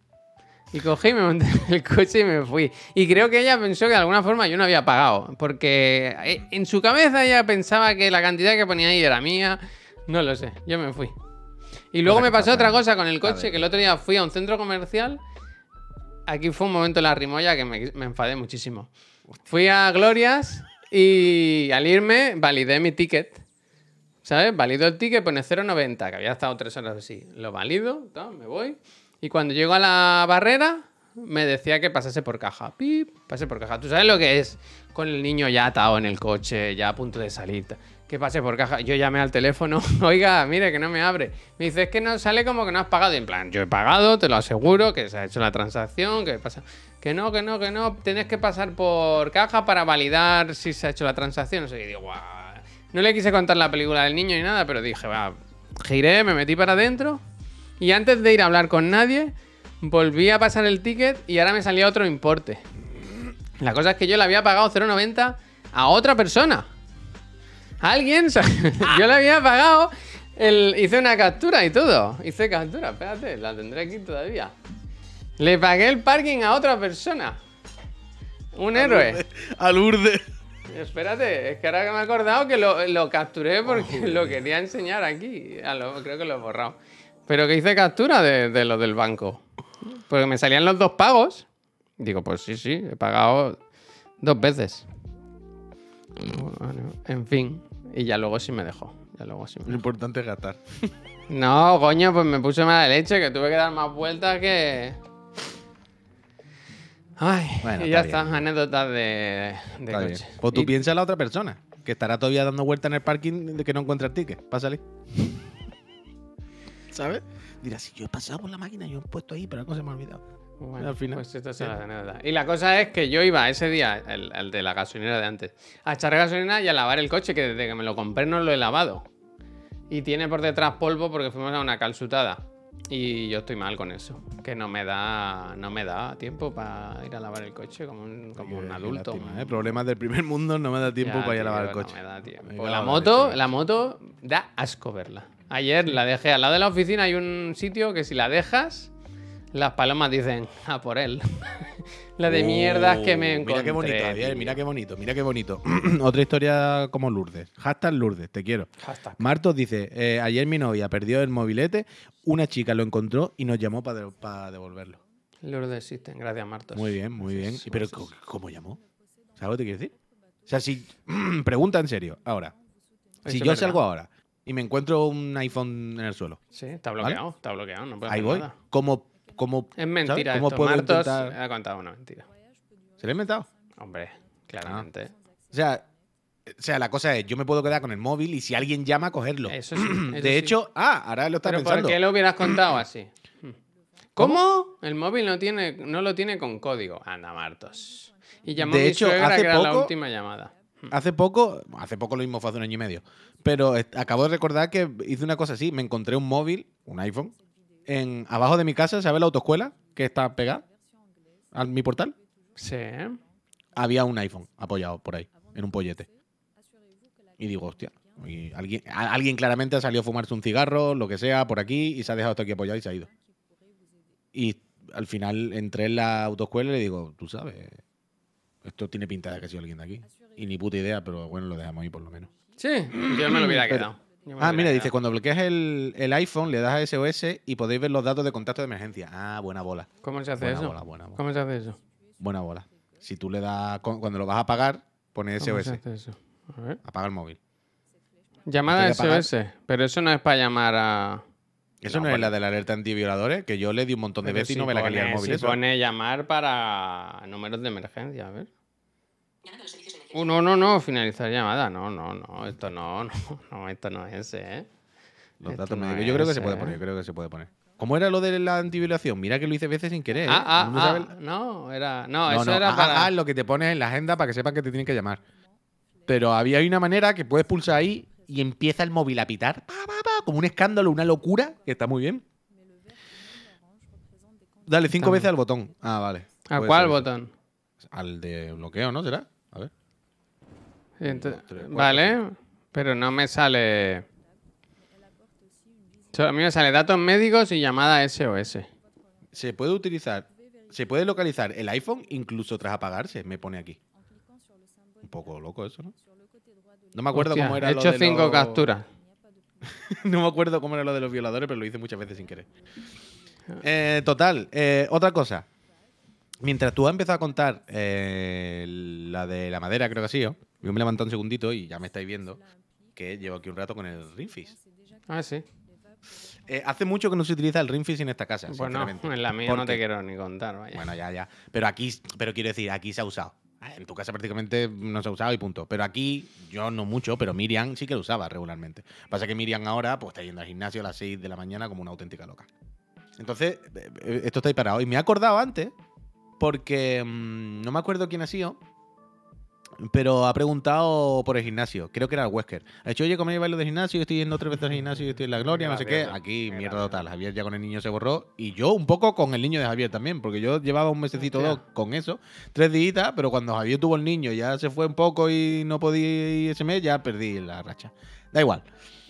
Y cogí, me monté en el coche y me fui. Y creo que ella pensó que de alguna forma yo no había pagado. Porque eh, en su cabeza ella pensaba que la cantidad que ponía ahí era mía. No lo sé, yo me fui. Y luego me pasó otra cosa con el coche, que el otro día fui a un centro comercial. Aquí fue un momento en la rimolla que me, me enfadé muchísimo. Fui a Glorias y al irme validé mi ticket. ¿Sabes? Valido el ticket, pone 0,90, que había estado tres horas así. Lo valido, me voy. Y cuando llego a la barrera, me decía que pasase por caja. Pip, pase por caja. ¿Tú sabes lo que es? Con el niño ya atado en el coche, ya a punto de salir. Que pase por caja. Yo llamé al teléfono. Oiga, mire, que no me abre. Me dice, es que no sale como que no has pagado. Y en plan, yo he pagado, te lo aseguro, que se ha hecho la transacción, que pasa. Que no, que no, que no. Tienes que pasar por caja para validar si se ha hecho la transacción. No sé, y digo, guau. No le quise contar la película del niño ni nada, pero dije, va, giré, me metí para adentro. Y antes de ir a hablar con nadie, volví a pasar el ticket y ahora me salía otro importe. La cosa es que yo le había pagado 0,90 a otra persona. A alguien, yo le había pagado, el, hice una captura y todo. Hice captura, espérate, la tendré aquí todavía. Le pagué el parking a otra persona. Un héroe. Al urde. Espérate, es que ahora que me he acordado que lo, lo capturé porque lo quería enseñar aquí. Lo- creo que lo he borrado. Pero que hice captura de, de lo del banco. Porque me salían los dos pagos. Digo, pues sí, sí, he pagado dos veces. Bueno, en fin. Y ya luego sí me dejó. Ya luego sí me Lo importante es gastar. No, coño, pues me puse mala leche, que tuve que dar más vueltas que. Ay, Bueno, y ya está está, anécdotas de, de bien. coche. Pues tú Y- piensas la otra persona, que estará todavía dando vueltas en el parking de que no encuentra el ticket para salir. ¿Sabes? Dirá, si yo he pasado por la máquina, yo he puesto ahí, pero algo se me ha olvidado. Bueno, al final. Pues estas Sí. son las anécdotas. Y la cosa es que yo iba ese día, el, el de la gasolinera de antes, a echar gasolina y a lavar el coche, que desde que me lo compré no lo he lavado. Y tiene por detrás polvo porque fuimos a una calzutada. Y yo estoy mal con eso. Que no me da, no me da tiempo para ir a lavar el coche como un, como un adulto. lástima, ¿eh? Problemas del primer mundo, no me da tiempo Ya, para ir a lavar el no coche. me da tiempo. La la moto, la moto da asco verla. Ayer la dejé al lado de la oficina, hay un sitio que si la dejas, las palomas dicen, a por él. la de mierdas que me Oh, encontré. Mira qué bonito, Javier, mira qué bonito, mira qué bonito. Otra historia como Lourdes. Hashtag Lourdes, te quiero. Hashtag. Martos dice, eh, ayer mi novia perdió el mobilete, una chica lo encontró y nos llamó para devolverlo. Lourdes existen, gracias Martos. Muy bien, muy bien. Pues, Pero ¿cómo- ¿cómo llamó? ¿Sabes lo que te quiero decir? O sea, si... pregunta en serio, ahora. Si yo verdad. salgo ahora y me encuentro un iPhone en el suelo, Sí, está bloqueado, está bloqueado, no puedo ahí hacer voy. nada. ¿Cómo, cómo, Es mentira ¿Cómo esto. puedo Martos intentar- ha contado una mentira. ¿Se lo he inventado? Hombre, claramente. O sea, o sea, la cosa es, yo me puedo quedar con el móvil y si alguien llama, cogerlo. Eso sí. eso de sí. hecho, ah, ahora lo está ¿Pero pensando. por qué lo hubieras contado así? ¿Cómo? El móvil no, tiene, no lo tiene con código. Anda, Martos. Y llamó De a mi hecho, suegra, hace que era la poco- última llamada. Hace poco, hace poco lo mismo fue hace un año y medio, pero acabo de recordar que hice una cosa así, me encontré un móvil, un iPhone, en abajo de mi casa, ¿sabes la autoescuela que está pegada a mi portal? Sí. Había un iPhone apoyado por ahí, en un pollete. Y digo, hostia, y alguien, a- alguien claramente ha salido a fumarse un cigarro, lo que sea, por aquí, y se ha dejado esto aquí apoyado y se ha ido. Y al final entré en la autoescuela y le digo, tú sabes, esto tiene pinta de que ha sido alguien de aquí. Y ni puta idea, pero bueno, lo dejamos ahí por lo menos. Sí, yo me lo hubiera quedado. Ah, mira, dice, cuando bloqueas el, el iPhone, le das a SOS y podéis ver los datos de contacto de emergencia. Ah, buena bola. ¿Cómo se hace Buena eso? bola, buena bola. ¿Cómo se hace eso? Buena bola. Si tú le das, cu- cuando lo vas a apagar, pones ¿Cómo se SOS. hace eso? A ver. Apaga el móvil. Llamada SOS. Pero eso no es para llamar a. Eso No, no, es pone- la de la alerta antivioladores, que yo le di un montón de Pero veces y no me la calía el móvil. si eso. pone llamar para números de emergencia, a ver. Uh, no, no, no, finalizar llamada. No, no, no, esto no, no, no, esto no es ese, ¿eh? Los Esto datos no médicos. Yo creo que se puede ¿eh? poner, yo creo que se puede poner. ¿Cómo era lo de la antiviolación? Mira que lo hice veces sin querer. ¿eh? Ah, ah, ¿No ah, era, no, No, eso no, era ah, para... ah, lo que te pones en la agenda para que sepan que te tienen que llamar. Pero había una manera que puedes pulsar ahí y empieza el móvil a pitar. pa, pa, pa, como un escándalo, una locura, que está muy bien. Dale cinco veces al botón. Ah, vale. ¿A cuál botón? Al de bloqueo, ¿no? ¿Será? A ver. Tres, cuatro, vale, pero no me sale... A mí me sale datos médicos y llamada SOS. Se puede utilizar, se puede localizar el iPhone incluso tras apagarse, me pone aquí. Un poco loco eso, ¿no? No me acuerdo Hostia, cómo era he lo hecho de cinco los- capturas. no me acuerdo cómo era lo de los violadores, pero lo hice muchas veces sin querer. Eh, total, eh, otra cosa. Mientras tú has empezado a contar eh, la de la madera, creo que ha sido, yo me he levantado un segundito y ya me estáis viendo que llevo aquí un rato con el Ringfish. Ah, sí. Eh, hace mucho que no se utiliza el Ringfish en esta casa, Bueno, en la mía no te quiero ni contar, vaya. Bueno, ya, ya. Pero aquí, pero quiero decir, aquí se ha usado. En tu casa prácticamente no se ha usado y punto. Pero aquí, yo no mucho, pero Miriam sí que lo usaba regularmente. Pasa que Miriam ahora pues está yendo al gimnasio a las 6 de la mañana como una auténtica loca. Entonces, eh, esto está ahí parado. Y me he acordado antes, porque mm, no me acuerdo quién ha sido, pero ha preguntado por el gimnasio. Creo que era el Wesker. Ha dicho, oye, ¿cómo lleváis lo de gimnasio? Yo estoy yendo tres veces al gimnasio y estoy en la gloria, no sé qué. Aquí, qué mierda total. Javier ya con el niño se borró. Y yo un poco con el niño de Javier también, porque yo llevaba un mesecito o dos con eso, tres días, pero cuando Javier tuvo el niño ya se fue un poco y no podía ir ese mes, ya perdí la racha. Da igual.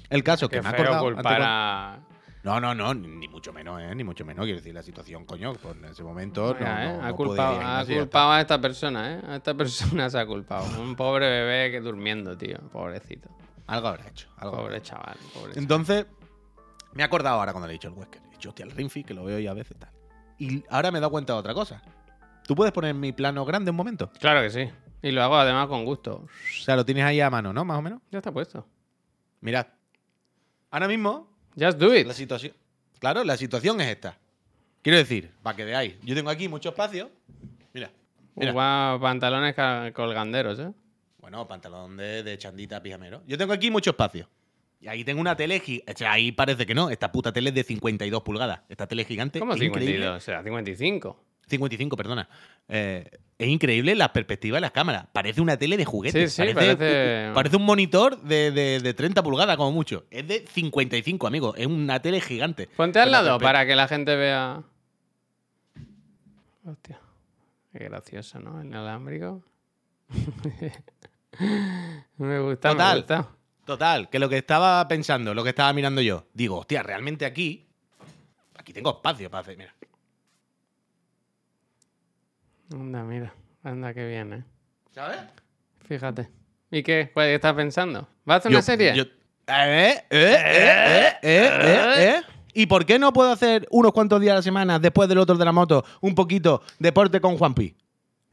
El caso es que Qué me ha acordado. culpar. No, no, no, ni mucho menos, ¿eh? Ni mucho menos. Quiero decir, la situación, coño, pues en ese momento no, ¿eh? no- ha no culpado, ha a esta persona, ¿eh? A esta persona se ha culpado. Un pobre bebé que durmiendo, tío. Pobrecito. Algo habrá hecho. Algo Pobre chaval. Pobre chaval. Entonces, me he acordado ahora cuando le he dicho el Wesker. He dicho, hostia, el Rinfi, que lo veo ya a veces tal. Y ahora me he dado cuenta de otra cosa. ¿Tú puedes poner mi plano grande un momento? Claro que sí. Y lo hago además con gusto. O sea, lo tienes ahí a mano, ¿no? Más o menos. Ya está puesto. Mirad. Ahora mismo, Just do it. la situación. Claro, la situación es esta. Quiero decir, para que veáis, yo tengo aquí mucho espacio. Mira. Mira. Pantalones colganderos, ¿eh? Bueno, pantalón de, de chandita pijamero. Yo tengo aquí mucho espacio. Y ahí tengo una tele gi- o sea, ahí parece que no. Esta puta tele es de 52 pulgadas. Esta tele es gigante. ¿Cómo es increíble. 52? O sea, 55. 55, perdona. Eh, es increíble la perspectiva de las cámaras. Parece una tele de juguete. Sí, sí, parece, parece- parece un monitor de, de- de 30 pulgadas, como mucho. Es de 55, amigo. Es una tele gigante. Ponte al lado para que la gente vea. Hostia. Qué gracioso, ¿no? El inalámbrico. me gusta, Total. me gusta. Total, que lo que estaba pensando, lo que estaba mirando yo, digo, hostia, realmente aquí. Aquí tengo espacio para hacer. Mira. Anda, mira. Anda, qué bien, ¿eh? ¿Sabes? Fíjate. ¿Y qué? ¿Cuál estás pensando? ¿Vas a hacer una serie? yo- eh, eh, eh, eh, eh, eh, eh. ¿Y por qué no puedo hacer unos cuantos días a la semana, después del otro de la moto, un poquito deporte con Juanpi?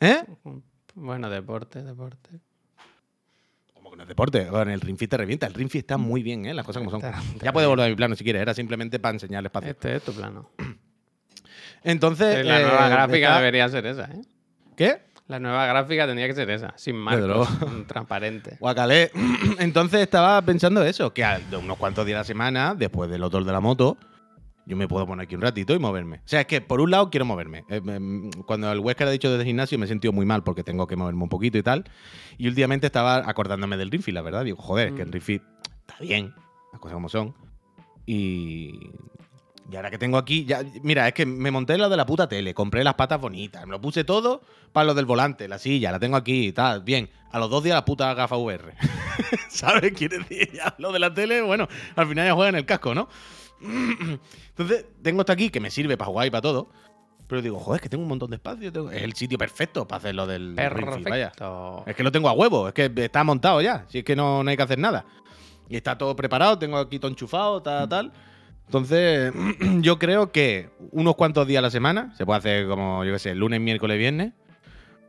¿Eh? Bueno, deporte, deporte. Como que no es deporte, con el Ring Fit te revienta. El Ring Fit está muy bien, ¿eh? Las cosas como son. Ya puedes volver a mi plano si quieres, era simplemente para enseñarle espacio. Este es tu plano. Entonces. la nueva eh, gráfica está- debería ser esa, ¿eh? ¿Qué? La nueva gráfica tendría que ser esa, sin marcos, transparente. Guacalé. Entonces estaba pensando eso, que a- unos cuantos días a la semana, después del otro de la moto, yo me puedo poner aquí un ratito y moverme. O sea, es que por un lado quiero moverme. Eh, em, Cuando el Huescar ha dicho desde el gimnasio me he sentido muy mal porque tengo que moverme un poquito y tal. Y últimamente estaba acordándome del Rinfi, la verdad. Digo, joder, es que el Mm. Rinfi está bien, las cosas como son. Y... Y ahora que tengo aquí, ya, mira, es que me monté lo de la puta tele, compré las patas bonitas, me lo puse todo para lo del volante, la silla, la tengo aquí y tal, bien. A los dos días la puta gafa VR. ¿Sabes? Quiere decir, ya lo de la tele, bueno, al final ya juega en el casco, ¿no? Entonces, tengo esto aquí que me sirve para jugar y para todo. Pero digo, joder, es que tengo un montón de espacio. tengo- Es el sitio perfecto para hacer lo del vaya. Es que lo tengo a huevo, es que está montado ya. Si es que no, no hay que hacer nada. Y está todo preparado, tengo aquí todo enchufado, tal, tal. Entonces, yo creo que unos cuantos días a la semana, se puede hacer como, yo qué sé, lunes, miércoles, viernes,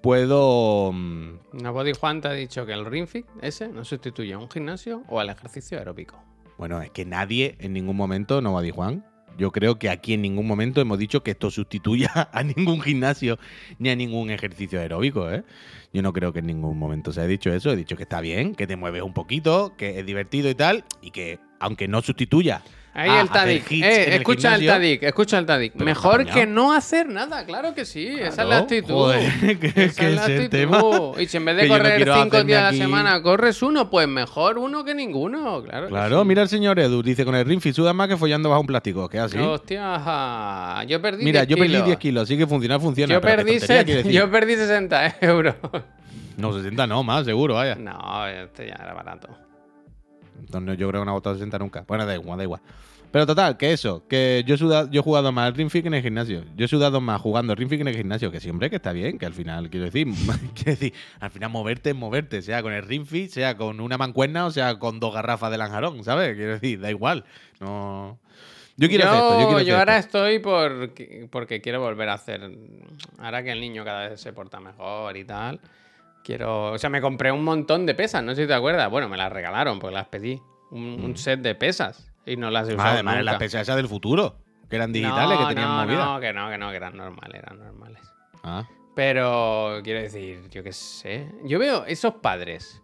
puedo. mm, No Body Juan te ha dicho que el Ring Fit ese no sustituye a un gimnasio o al ejercicio aeróbico. Bueno, es que nadie en ningún momento, no decir Juan. Yo creo que aquí en ningún momento hemos dicho que esto sustituya a ningún gimnasio ni a ningún ejercicio aeróbico, ¿eh? Yo no creo que en ningún momento se haya dicho eso. He dicho que está bien, que te mueves un poquito, que es divertido y tal, y que aunque no sustituya. Ahí a el Eh, el escucha el Tadik, escucha el Tadik. Pero Mejor que no hacer nada, claro que sí. esa es la actitud. joder, que- Esa que es la actitud. tema. Y si en vez de no correr cinco días a la semana corres uno, pues mejor uno que ninguno. Claro. Claro, sí. mira el señor Edu, dice con el Rinfi suda más que follando bajo un plástico. ¿Qué así? Hostia, yo perdí Mira, 10 yo perdí kilos. 10 kilos, así que funcionar funciona. Yo perdí, tontería se- yo perdí 60 euros. No, 60 no, más, seguro, vaya. No, este ya era barato. Entonces yo creo que no ha votado 60 nunca. Bueno, da igual, da igual. Pero total, que eso, que yo he, sudado- yo he jugado más al Ring Fit que en el gimnasio. Yo he sudado más jugando al Ring Fit que en el gimnasio, que siempre que está bien, que al final, quiero decir, quiero decir, al final moverte es moverte, sea con el Ring Fit, sea con una mancuerna o sea con dos garrafas de lanjarón, ¿sabes? Quiero decir, da igual. No. Yo quiero hacer esto, yo quiero hacer ahora esto. estoy porque, porque quiero volver a hacer. Ahora que el niño cada vez se porta mejor y tal. Quiero. O sea, me compré un montón de pesas, no sé si te acuerdas. Bueno, me las regalaron porque las pedí. Un, un set de pesas. Y no las he usado. Además, nunca. las pesas esas del futuro, que eran digitales, no, que tenían no, movida. No, que no, que no, que eran normales, eran normales. Ah. Pero quiero decir, yo qué sé. Yo veo esos padres,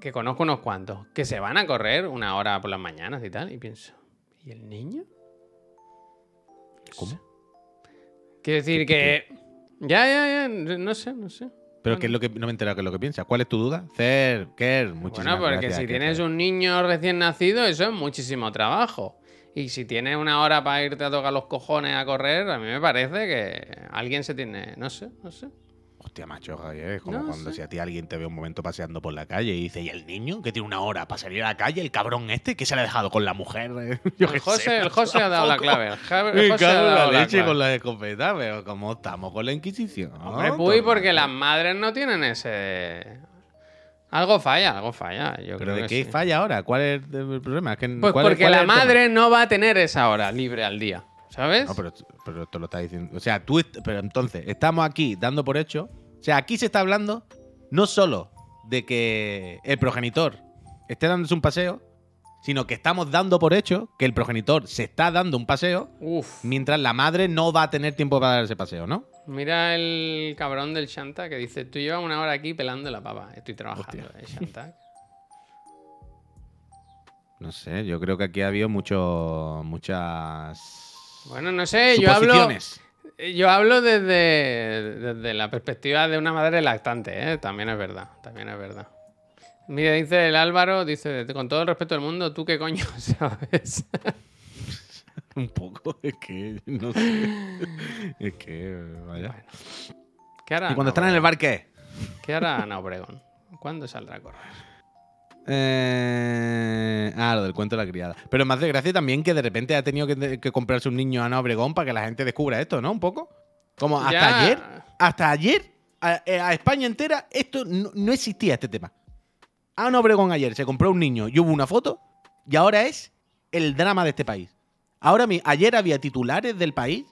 que conozco unos cuantos, que se van a correr una hora por las mañanas y tal, y pienso, ¿y el niño? ¿Cómo? Quiero decir que. Ya, ya, ya, no sé, no sé. Pero ¿qué es lo que no me he enterado qué es lo que piensas? ¿Cuál es tu duda? Cer, Ker, muchísimas Bueno, porque gracias, si Ker. tienes un niño recién nacido, eso es muchísimo trabajo. Y si tienes una hora para irte a tocar los cojones a correr, a mí me parece que alguien se tiene. No sé, no sé. Hostia, macho, Javier, es como No cuando si a ti alguien te ve un momento paseando por la calle y dice, ¿y el niño que tiene una hora para salir a la calle? ¿El cabrón este que se le ha dejado con la mujer? Yo El José, sé, el macho, José ha dado la clave. El José ha dado la la leche clave. con la escopeta, pero ¿cómo estamos con la Inquisición? Hombre, puy, porque las madres no tienen ese. Algo falla, algo falla. Yo ¿Pero creo de que qué sí. falla ahora? ¿Cuál es el problema? Es que, Pues ¿cuál es- porque la madre no va a tener esa hora libre al día. ¿Sabes? No, pero, pero esto lo está diciendo. O sea, tú. Pero entonces, estamos aquí dando por hecho. O sea, aquí se está hablando no solo de que el progenitor esté dándose un paseo, sino que estamos dando por hecho que el progenitor se está dando un paseo Uf. mientras la madre no va a tener tiempo para dar ese paseo, ¿no? Mira el cabrón del Shanta que dice, tú llevas una hora aquí pelando la pava. Estoy trabajando, Hostia. eh, Shanta. No sé, yo creo que aquí ha habido mucho, muchas Bueno, no sé, yo hablo, yo hablo desde, desde la perspectiva de una madre lactante, ¿eh? También es verdad, también es verdad. Mira, dice el Álvaro, dice, con todo el respeto del mundo, ¿tú qué coño sabes? Un poco, es que no sé. es que, vaya. ¿Qué hará ¿Y cuando Ana están en el bar qué? ¿Qué hará Ana Obregón? ¿Cuándo saldrá a correr? Eh, ah, lo del cuento de la criada. Pero más de gracia también que de repente ha tenido que, que comprarse un niño a Ana Obregón para que la gente descubra esto, ¿no? Un poco. Como hasta Ya. ayer, hasta ayer, a, eh, a España entera, esto no, no existía este tema. Ana Obregón ayer se compró un niño y hubo una foto, y ahora es el drama de este país. Ahora, mi- ayer había titulares del país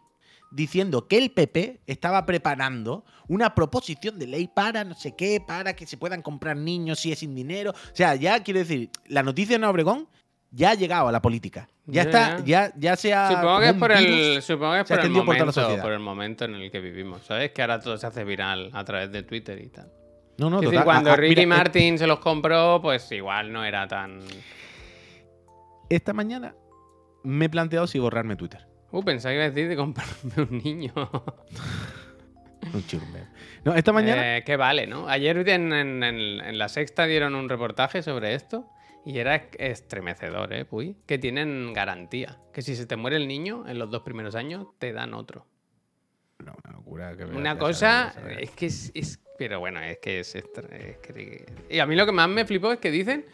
diciendo que el PP estaba preparando una proposición de ley para no sé qué, para que se puedan comprar niños si es sin dinero. O sea, ya quiero decir, la noticia de Ana Obregón ya ha llegado a la política. Ya está, ya, ya se ha. Supongo que es por el, supongo que es por el por momento, sociedad. por el momento en el que vivimos, ¿sabes? Que ahora todo se hace viral a través de Twitter y tal. No, no, Es total. decir, cuando Ah, ah, Ricky mira, eh, Martin se los compró, pues igual no era tan. Esta mañana me he planteado si borrarme Twitter. Uh, pensaba que iba a decir de comprarme un niño. Un. No, esta mañana. Eh, que vale, ¿no? Ayer en, en- la sexta dieron un reportaje sobre esto y era es- estremecedor, ¿eh? Puy? Que tienen garantía. Que si se te muere el niño en los dos primeros años, te dan otro. No, una locura. que Una cosa es que es, es- Pero bueno, es que es, extra- es que- Y a mí lo que más me flipó es que dicen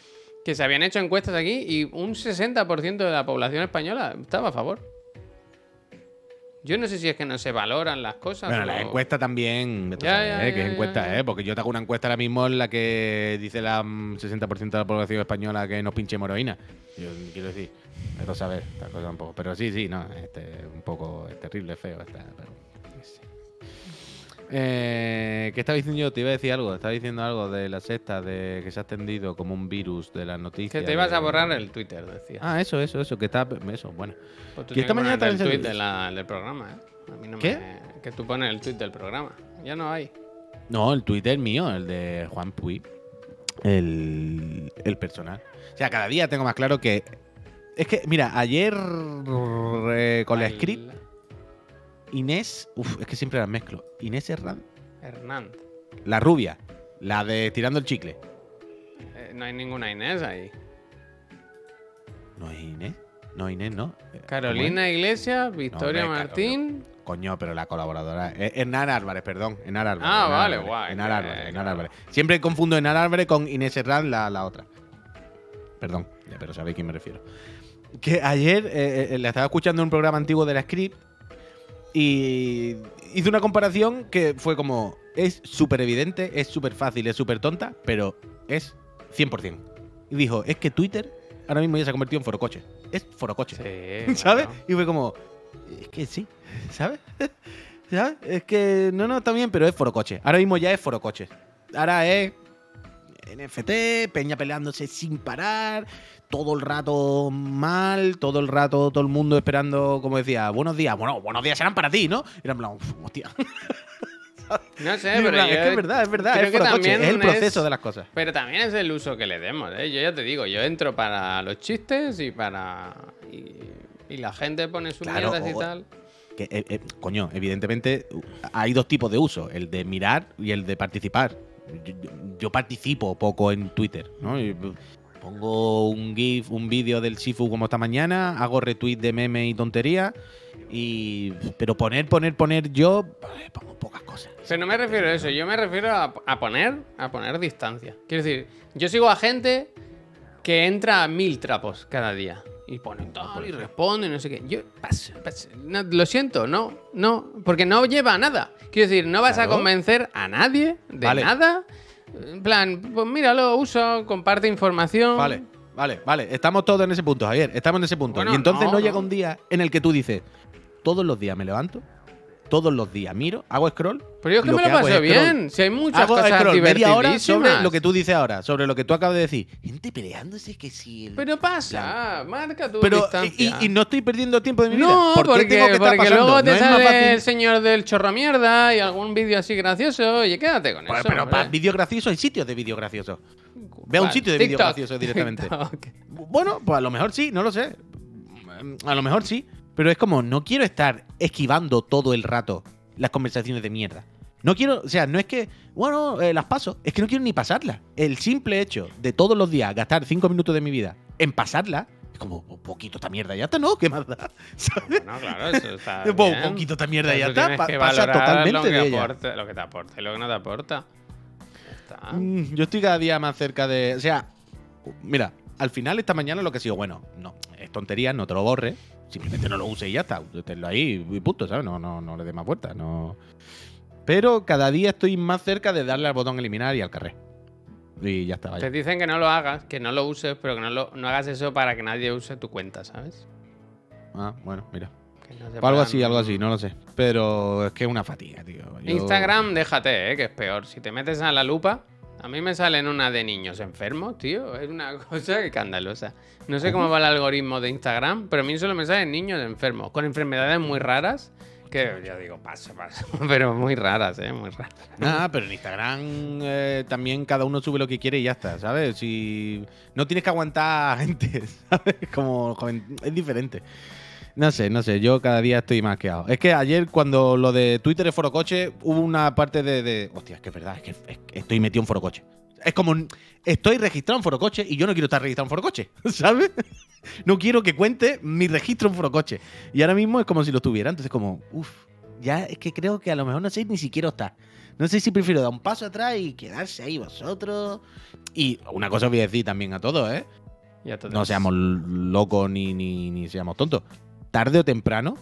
que se habían hecho encuestas aquí y un 60% de la población española estaba a favor. Yo no sé si es que no se valoran las cosas. Bueno, o- la encuesta también. a Ya, ya, ¿eh? que es encuesta, ya. ¿eh? Porque yo te hago una encuesta ahora mismo en la que dice la mm, 60% de la población española que nos pinche heroína. Yo quiero decir, pero saber, esta cosa un poco. Pero sí, sí, no, este un poco es terrible, feo. Pero, sé. Eh, ¿Qué estaba diciendo yo? Te iba a decir algo. Estaba diciendo algo de la sexta, de que se ha extendido como un virus de las noticias. Que te ibas de- a borrar el Twitter, decía. Ah, eso, eso, eso, que está. Eso, bueno. Pues tú que esta mañana el también se- tweet de la- del programa, ¿eh? A mí no ¿Qué? me- Que tú pones el tweet del programa. Ya no hay. No, el Twitter mío, el de Juan Puy. El, el personal. O sea, cada día tengo más claro que. Es que, mira, ayer eh, con la script, Inés. Uf, es que siempre las mezclo. Inés Herrán. Hernán. La rubia. La de tirando el chicle. Eh, no hay ninguna Inés ahí. No es Inés. No, Inés, no. Eh, Carolina Iglesias, Victoria hombre, Martín. Coño, pero la colaboradora. Es Enar Álvarez, perdón. Enar Álvarez. Ah, vale, Álvarez, guay, Enar que- Álvarez, Enar claro. Álvarez. Siempre confundo Enar Álvarez con Inés Herrán, la, la otra. Perdón, pero sabéis a quién me refiero. Que ayer eh, eh, la estaba escuchando en un programa antiguo de la Script y hizo una comparación que fue como: es súper evidente, es súper fácil, es súper tonta, pero es 100%. Y dijo: es que Twitter ahora mismo ya se ha convertido en forocoche. Es forocoche. Sí, ¿Sabes? claro. Y fue como, es que sí, ¿sabes? ¿Sabes? Es que no, no, está bien, pero es forocoche. Ahora mismo ya es forocoche. Ahora es NFT, Peña peleándose sin parar, todo el rato mal, todo el rato todo el mundo esperando, como decía, buenos días. Bueno, buenos días serán para ti, ¿no? Y era en plan, "Uf, hostia. No sé, pero plan, yo es que es verdad, es verdad, creo es que forocoche, también es el proceso es- de las cosas. Pero también es el uso que le demos, ¿eh? Yo ya te digo, yo entro para los chistes y para... Y, y la gente pone sus Claro, mierdas y o- tal. Que, eh, eh, coño, evidentemente uh, hay dos tipos de uso, el de mirar y el de participar. Yo, participo poco en Twitter, ¿no? Y, uh, pongo un GIF, un vídeo del Sifu como esta mañana, hago retweet de meme y tontería, y pero poner, poner, poner yo, pongo pocas cosas. Pero no me refiero a eso, yo me refiero a, a poner a poner distancia. Quiero decir, yo sigo a gente que entra a mil trapos cada día. Y pone tal y responde y no sé qué. Yo paso, paso. No, lo siento, no, no, porque no lleva a nada. Quiero decir, no vas a convencer a nadie de Vale. nada. En plan, pues míralo, uso, comparte información. Vale, vale, vale. Estamos todos en ese punto, Javier. Estamos en ese punto. Bueno, y entonces no, no, llega no. un día en el que tú dices, todos los días me levanto, todos los días. Miro, hago scroll. Pero yo es que me lo paso bien. Si hay muchas Hago cosas scroll media hora sobre lo que tú dices ahora, sobre lo que tú acabas de decir. Gente peleándose que el... Pero pasa, marca tu Pero, distancia. y, y no estoy perdiendo tiempo de mi vida. No, ¿Por qué porque, tengo que estar porque luego ¿No te más sale el señor del chorro mierda y algún vídeo así gracioso. Oye, quédate con Pues, eso. pero hombre. para vídeos graciosos hay sitios de vídeos graciosos. Ve a un sitio de vídeos graciosos directamente. TikTok. Bueno, pues a lo mejor sí, no lo sé. A lo mejor sí. Pero es como, no quiero estar esquivando todo el rato las conversaciones de mierda. No quiero, o sea, no es que, bueno, eh, las paso, es que no quiero ni pasarlas. El simple hecho de todos los días gastar cinco minutos de mi vida en pasarla, es como, un poquito esta mierda ya está, ¿no? ¿Qué más da? ¿Sabes? No, claro, eso está. Un bien. poquito esta mierda ya está, pa- pasa totalmente lo que de ella. aporte- lo que te aporta y lo que no te aporta. Está. Mm, Yo estoy cada día más cerca de. O sea, mira, al final esta mañana lo que ha sido bueno, no, es tontería, no te lo borres, simplemente no lo uses y ya está. Tenlo ahí y punto, ¿sabes? No, no, no le des más vueltas. No. Pero cada día estoy más cerca de darle al botón eliminar y al carré. Y ya está, Te vaya. dicen que no lo hagas, que no lo uses, pero que no, lo, no hagas eso para que nadie use tu cuenta, ¿sabes? Ah, bueno, mira. No Algo así, algo así, no lo sé. Pero es que es una fatiga, tío. Yo- Instagram, déjate, ¿eh? que es peor. Si te metes a la lupa, a mí me salen una de niños enfermos, tío. Es una cosa escandalosa. No sé cómo va el algoritmo de Instagram, pero a mí solo me salen niños enfermos, con enfermedades muy raras. Que yo digo, paso, paso. Pero muy raras, ¿eh? Muy raras. Ah, pero en Instagram eh, también cada uno sube lo que quiere y ya está, ¿sabes? Si no tienes que aguantar a gente, ¿sabes? Como es diferente. No sé, no sé, yo cada día estoy más quedado. Es que ayer cuando lo de Twitter es Forocoche, hubo una parte de, de- Hostia, es que es verdad, es que, es que estoy metido en Forocoche. Es como, estoy registrado en Forocoche y yo no quiero estar registrado en Forocoche, ¿sabes? No quiero que cuente mi registro en Forocoche. Y ahora mismo es como si lo tuviera, entonces como, uff, ya es que creo que a lo mejor no sé ni siquiera estar. No sé si prefiero dar un paso atrás y quedarse ahí vosotros. Y una cosa os voy a decir también a todos, ¿eh? No seamos locos ni, ni, ni seamos tontos. Tarde o temprano,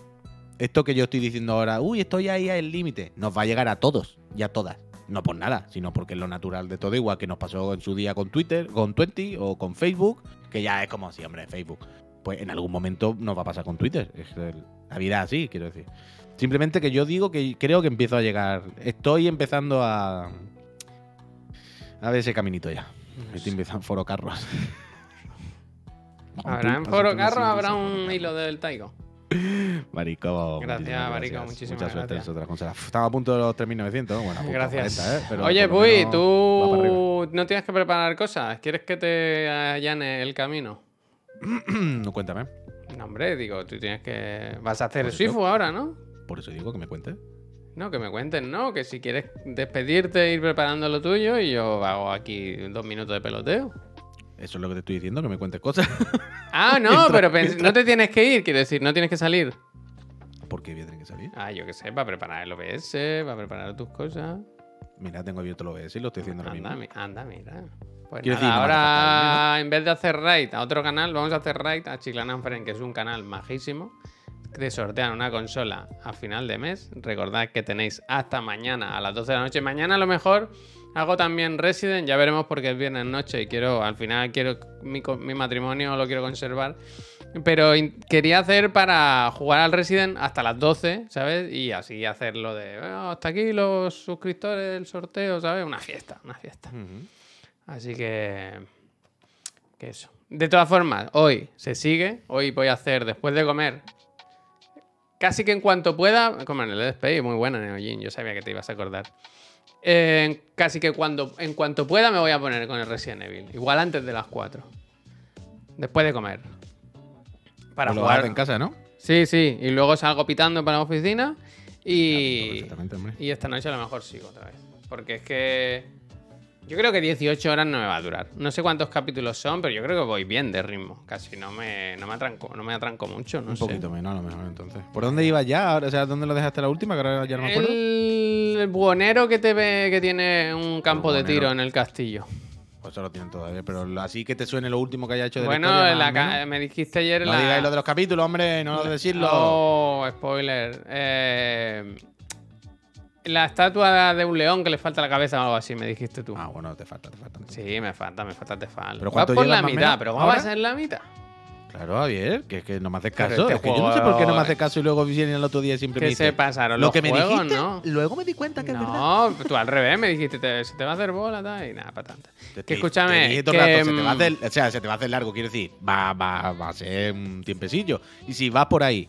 esto que yo estoy diciendo ahora, uy, estoy ahí al límite, nos va a llegar a todos y a todas. No por nada, sino porque es lo natural de todo, igual que nos pasó en su día con Twitter, con Twenty o con Facebook, que ya es como, sí, hombre, Facebook. Pues en algún momento nos va a pasar con Twitter. Es la vida así, quiero decir. Simplemente que yo digo que creo que empiezo a llegar. Estoy empezando a. A ver ese caminito ya. Estoy empezando foro carros. ¿Habrá en Foro Carro habrá un hilo del Taigo? Marico. Gracias, Marico, gracias. muchísimas Mucha suerte en gracias. esas otras consolas. Estaba a punto de los 3.900. Bueno, Gracias. 40, ¿eh? Pero Oye, Puy, tú no tienes que preparar cosas. ¿Quieres que te allane el camino? no, cuéntame. No, hombre, digo, tú tienes que. Vas a hacer. Shifu ahora, ¿no? Por eso digo que me cuentes. No, que me cuenten, ¿no? Que si quieres despedirte, ir preparando lo tuyo y yo hago aquí dos minutos de peloteo. Eso es lo que te estoy diciendo, que me cuentes cosas. Ah, no, Mientras- pero pens- no te tienes que ir, quiero decir, no tienes que salir. ¿Por qué voy a tener que salir? Ah, yo qué sé, para preparar el OBS, para preparar tus cosas. Mira, tengo abierto lo OBS y lo estoy haciendo ahora mismo. mi- anda, mira. Pues nada, decir, no ahora en vez de hacer raid a otro canal, vamos a hacer raid a Chiclana Friend, que es un canal majísimo. De sortean una consola a final de mes. Recordad que tenéis hasta mañana a las 12 de la noche. Mañana a lo mejor hago también Resident, ya veremos porque es viernes noche y quiero, al final quiero mi, matrimonio lo quiero conservar. Pero quería hacer para jugar al Resident hasta las 12, ¿sabes? Y así hacerlo de "Ah, hasta aquí los suscriptores del sorteo, ¿sabes? Una fiesta, una fiesta. Así que. Que eso. De todas formas, hoy se sigue. Hoy voy a hacer, después de comer. Casi que en cuanto pueda. Como en el despedí, muy buena, Neojin. Yo sabía que te ibas a acordar. Eh, casi que cuando, en cuanto pueda me voy a poner con el Resident Evil. Igual antes de las 4. Después de comer. Para Pues lo jugar. en casa, ¿no? Sí, sí. Y luego salgo pitando para la oficina. Y. Y esta noche a lo mejor sigo otra vez. Porque es que. Yo creo que 18 horas no me va a durar. No sé cuántos capítulos son, pero yo creo que voy bien de ritmo. Casi no me, no me, atranco, no me atranco mucho. No Un sé. poquito menos, a lo mejor, entonces. ¿Por dónde ibas ya? O sea, ¿dónde lo dejaste la última? Que ahora ya no me acuerdo. El buhonero que te ve que tiene un campo de tiro en el castillo. Pues eso lo tienen todavía, pero así que te suene lo último que haya hecho de Bueno, la historia, me dijiste ayer No la... digáis lo de los capítulos, hombre, no lo decirlo. Oh, spoiler. Eh, La estatua de un león que le falta la cabeza o algo así, me dijiste tú. Ah, bueno, te falta, te falta. Sí, me falta, me falta Tefal. ¿Pero Vas por la mitad, pero ¿cómo ahora? vas en la mitad? Claro, Javier, que es que no me haces caso. este es que yo no sé por qué no me haces caso y luego viene el otro día y siempre me Que dice. se pasaron Lo los que me juegos, dijiste, ¿no? luego me di cuenta que es verdad. No, tú al revés me dijiste, te- se te va a hacer bola tal, y nada, para tanto. Te- Que escúchame, te que, rato, se te va a mm, hacer, o sea, se te va a hacer largo, quiero decir, va, va, va a ser un tiempecillo. Y si vas por ahí,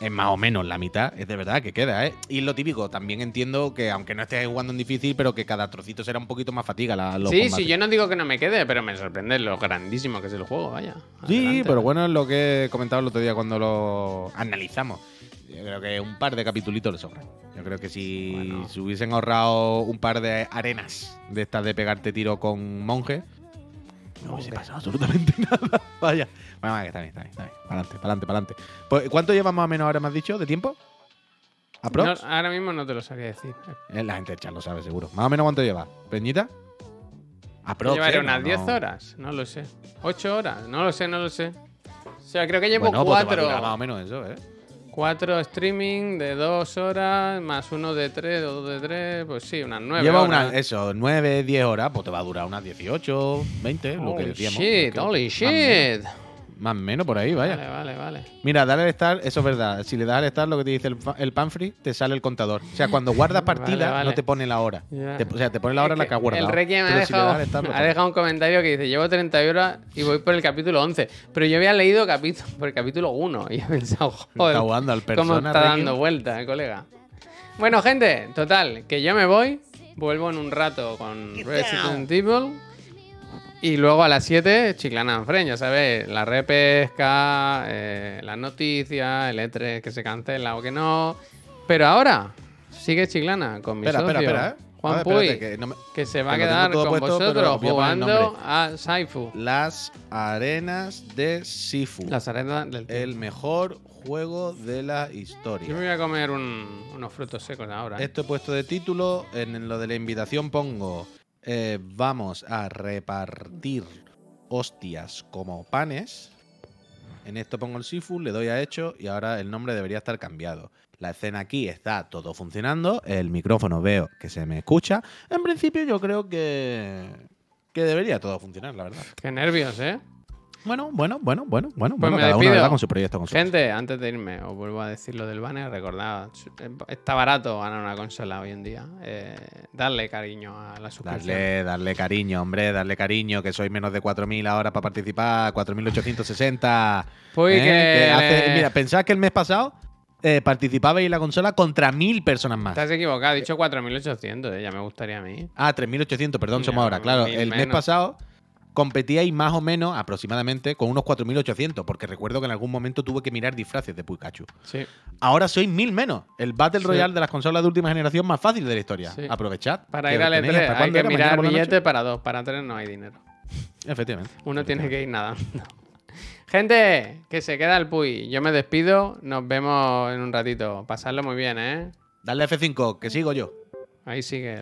es más o menos la mitad, es de verdad que queda, ¿eh? Y lo típico, también entiendo que aunque no estés jugando en difícil, pero que cada trocito será un poquito más fatiga la, los Sí, combates. sí, yo no digo que no me quede, pero me sorprende lo grandísimo que es el juego, vaya. Sí, pero bueno, es lo que he comentado el otro día cuando lo analizamos. Yo creo que un par de capitulitos le sobran. Yo creo que si Bueno. se hubiesen ahorrado un par de arenas de estas de pegarte tiro con monje, no hubiese pasado absolutamente nada. Vaya. Bueno, vale, está bien, está bien, está bien. Para adelante, para adelante, para adelante. Pues, ¿Cuánto llevamos más o menos ahora, me has dicho, de tiempo? No, ahora mismo no te lo sabría decir. Eh, La gente del chat lo sabe, seguro. ¿Más o menos cuánto lleva? ¿Peñita? Aprox. Llevaré eh, unas no, 10 no. horas, no lo sé. 8 horas, no lo sé, no lo sé. O sea, creo que llevo Bueno, pues 4. durar más o menos eso, ¿eh? 4 streaming de 2 horas, más uno de 3 o 2 de 3, pues sí, unas 9 Lleva horas. unas, eso, 9, 10 horas, pues te va a durar unas 18, 20, lo que Holy decíamos. shit, holy shit. Más o menos por ahí, vaya. Vale, vale, vale. Mira, dale al start, eso es verdad. Si le das al start, lo que te dice el, el Panfree, te sale el contador. O sea, cuando guardas Vale, partida, vale. no te pone la hora. Te- o sea, te pone la hora Es en la que has guardado. El Requiem ha Pero si le das dejado, ha dejado un comentario que dice: Llevo 30 horas y voy por el capítulo 11. Pero yo había leído capítulo, por el capítulo 1 y he pensado, joder, Está jugando al cómo Persona, está Requiem. dando vuelta el colega. Bueno, gente, total, que yo me voy, vuelvo en un rato con Resident Evil. Y luego a las 7, Chiclana en Friend, ya sabes, la repesca, eh, las noticias, el E3 que se cancela o que no. Pero ahora, sigue Chiclana con mi Espera, socio, espera, espera, ¿eh? Juan ver, Puy, que no me- que se va a que quedar con puesto, vosotros jugando a Saifu. Las arenas de Sifu. Las arenas del El mejor juego de la Yo historia. me voy a comer un- unos frutos secos ahora. ¿eh? Esto he puesto de título. En lo de la invitación pongo: eh, Vamos a repartir hostias como panes. En esto pongo el Sifu, le doy a hecho y ahora el nombre debería estar cambiado. La escena aquí está todo funcionando. El micrófono veo que se me escucha. En principio, yo creo que. que debería todo funcionar, la verdad. Qué nervios, ¿eh? Bueno, bueno, bueno, bueno, bueno. Pues bueno me cada uno despido. ¿verdad? con su proyecto. Con su Gente, antes de irme, os vuelvo a decir lo del banner. Recordad, está barato ganar una consola hoy en día. Eh, darle cariño a la suscripción. Darle, darle cariño, hombre, darle cariño, que sois menos de 4.000 ahora para participar, 4.860. Pues ¿eh? que- hace- mira, pensad que el mes pasado eh, participabais en la consola contra 1.000 personas más. Has equivocado, he dicho 4.800, eh, ya me gustaría a mí. Ah, 3.800, perdón, somos ahora. Claro, 1.000 el mes menos. pasado competíais más o menos, aproximadamente, con unos 4.800, porque recuerdo que en algún momento tuve que mirar disfraces de Pikachu. Sí. Ahora sois 1.000 menos. El Battle Sí. Royale de las consolas de última generación más fácil de la historia. Sí. Aprovechad. Para ir al tenéis E3 hasta hay que era, mirar billetes para dos, para tres no hay dinero. Efectivamente. Uno tiene que ir nadando. Gente, que se queda el Puy. Yo me despido, nos vemos en un ratito. Pasadlo muy bien, ¿eh? Dale F5, que sigo yo. Ahí sigue.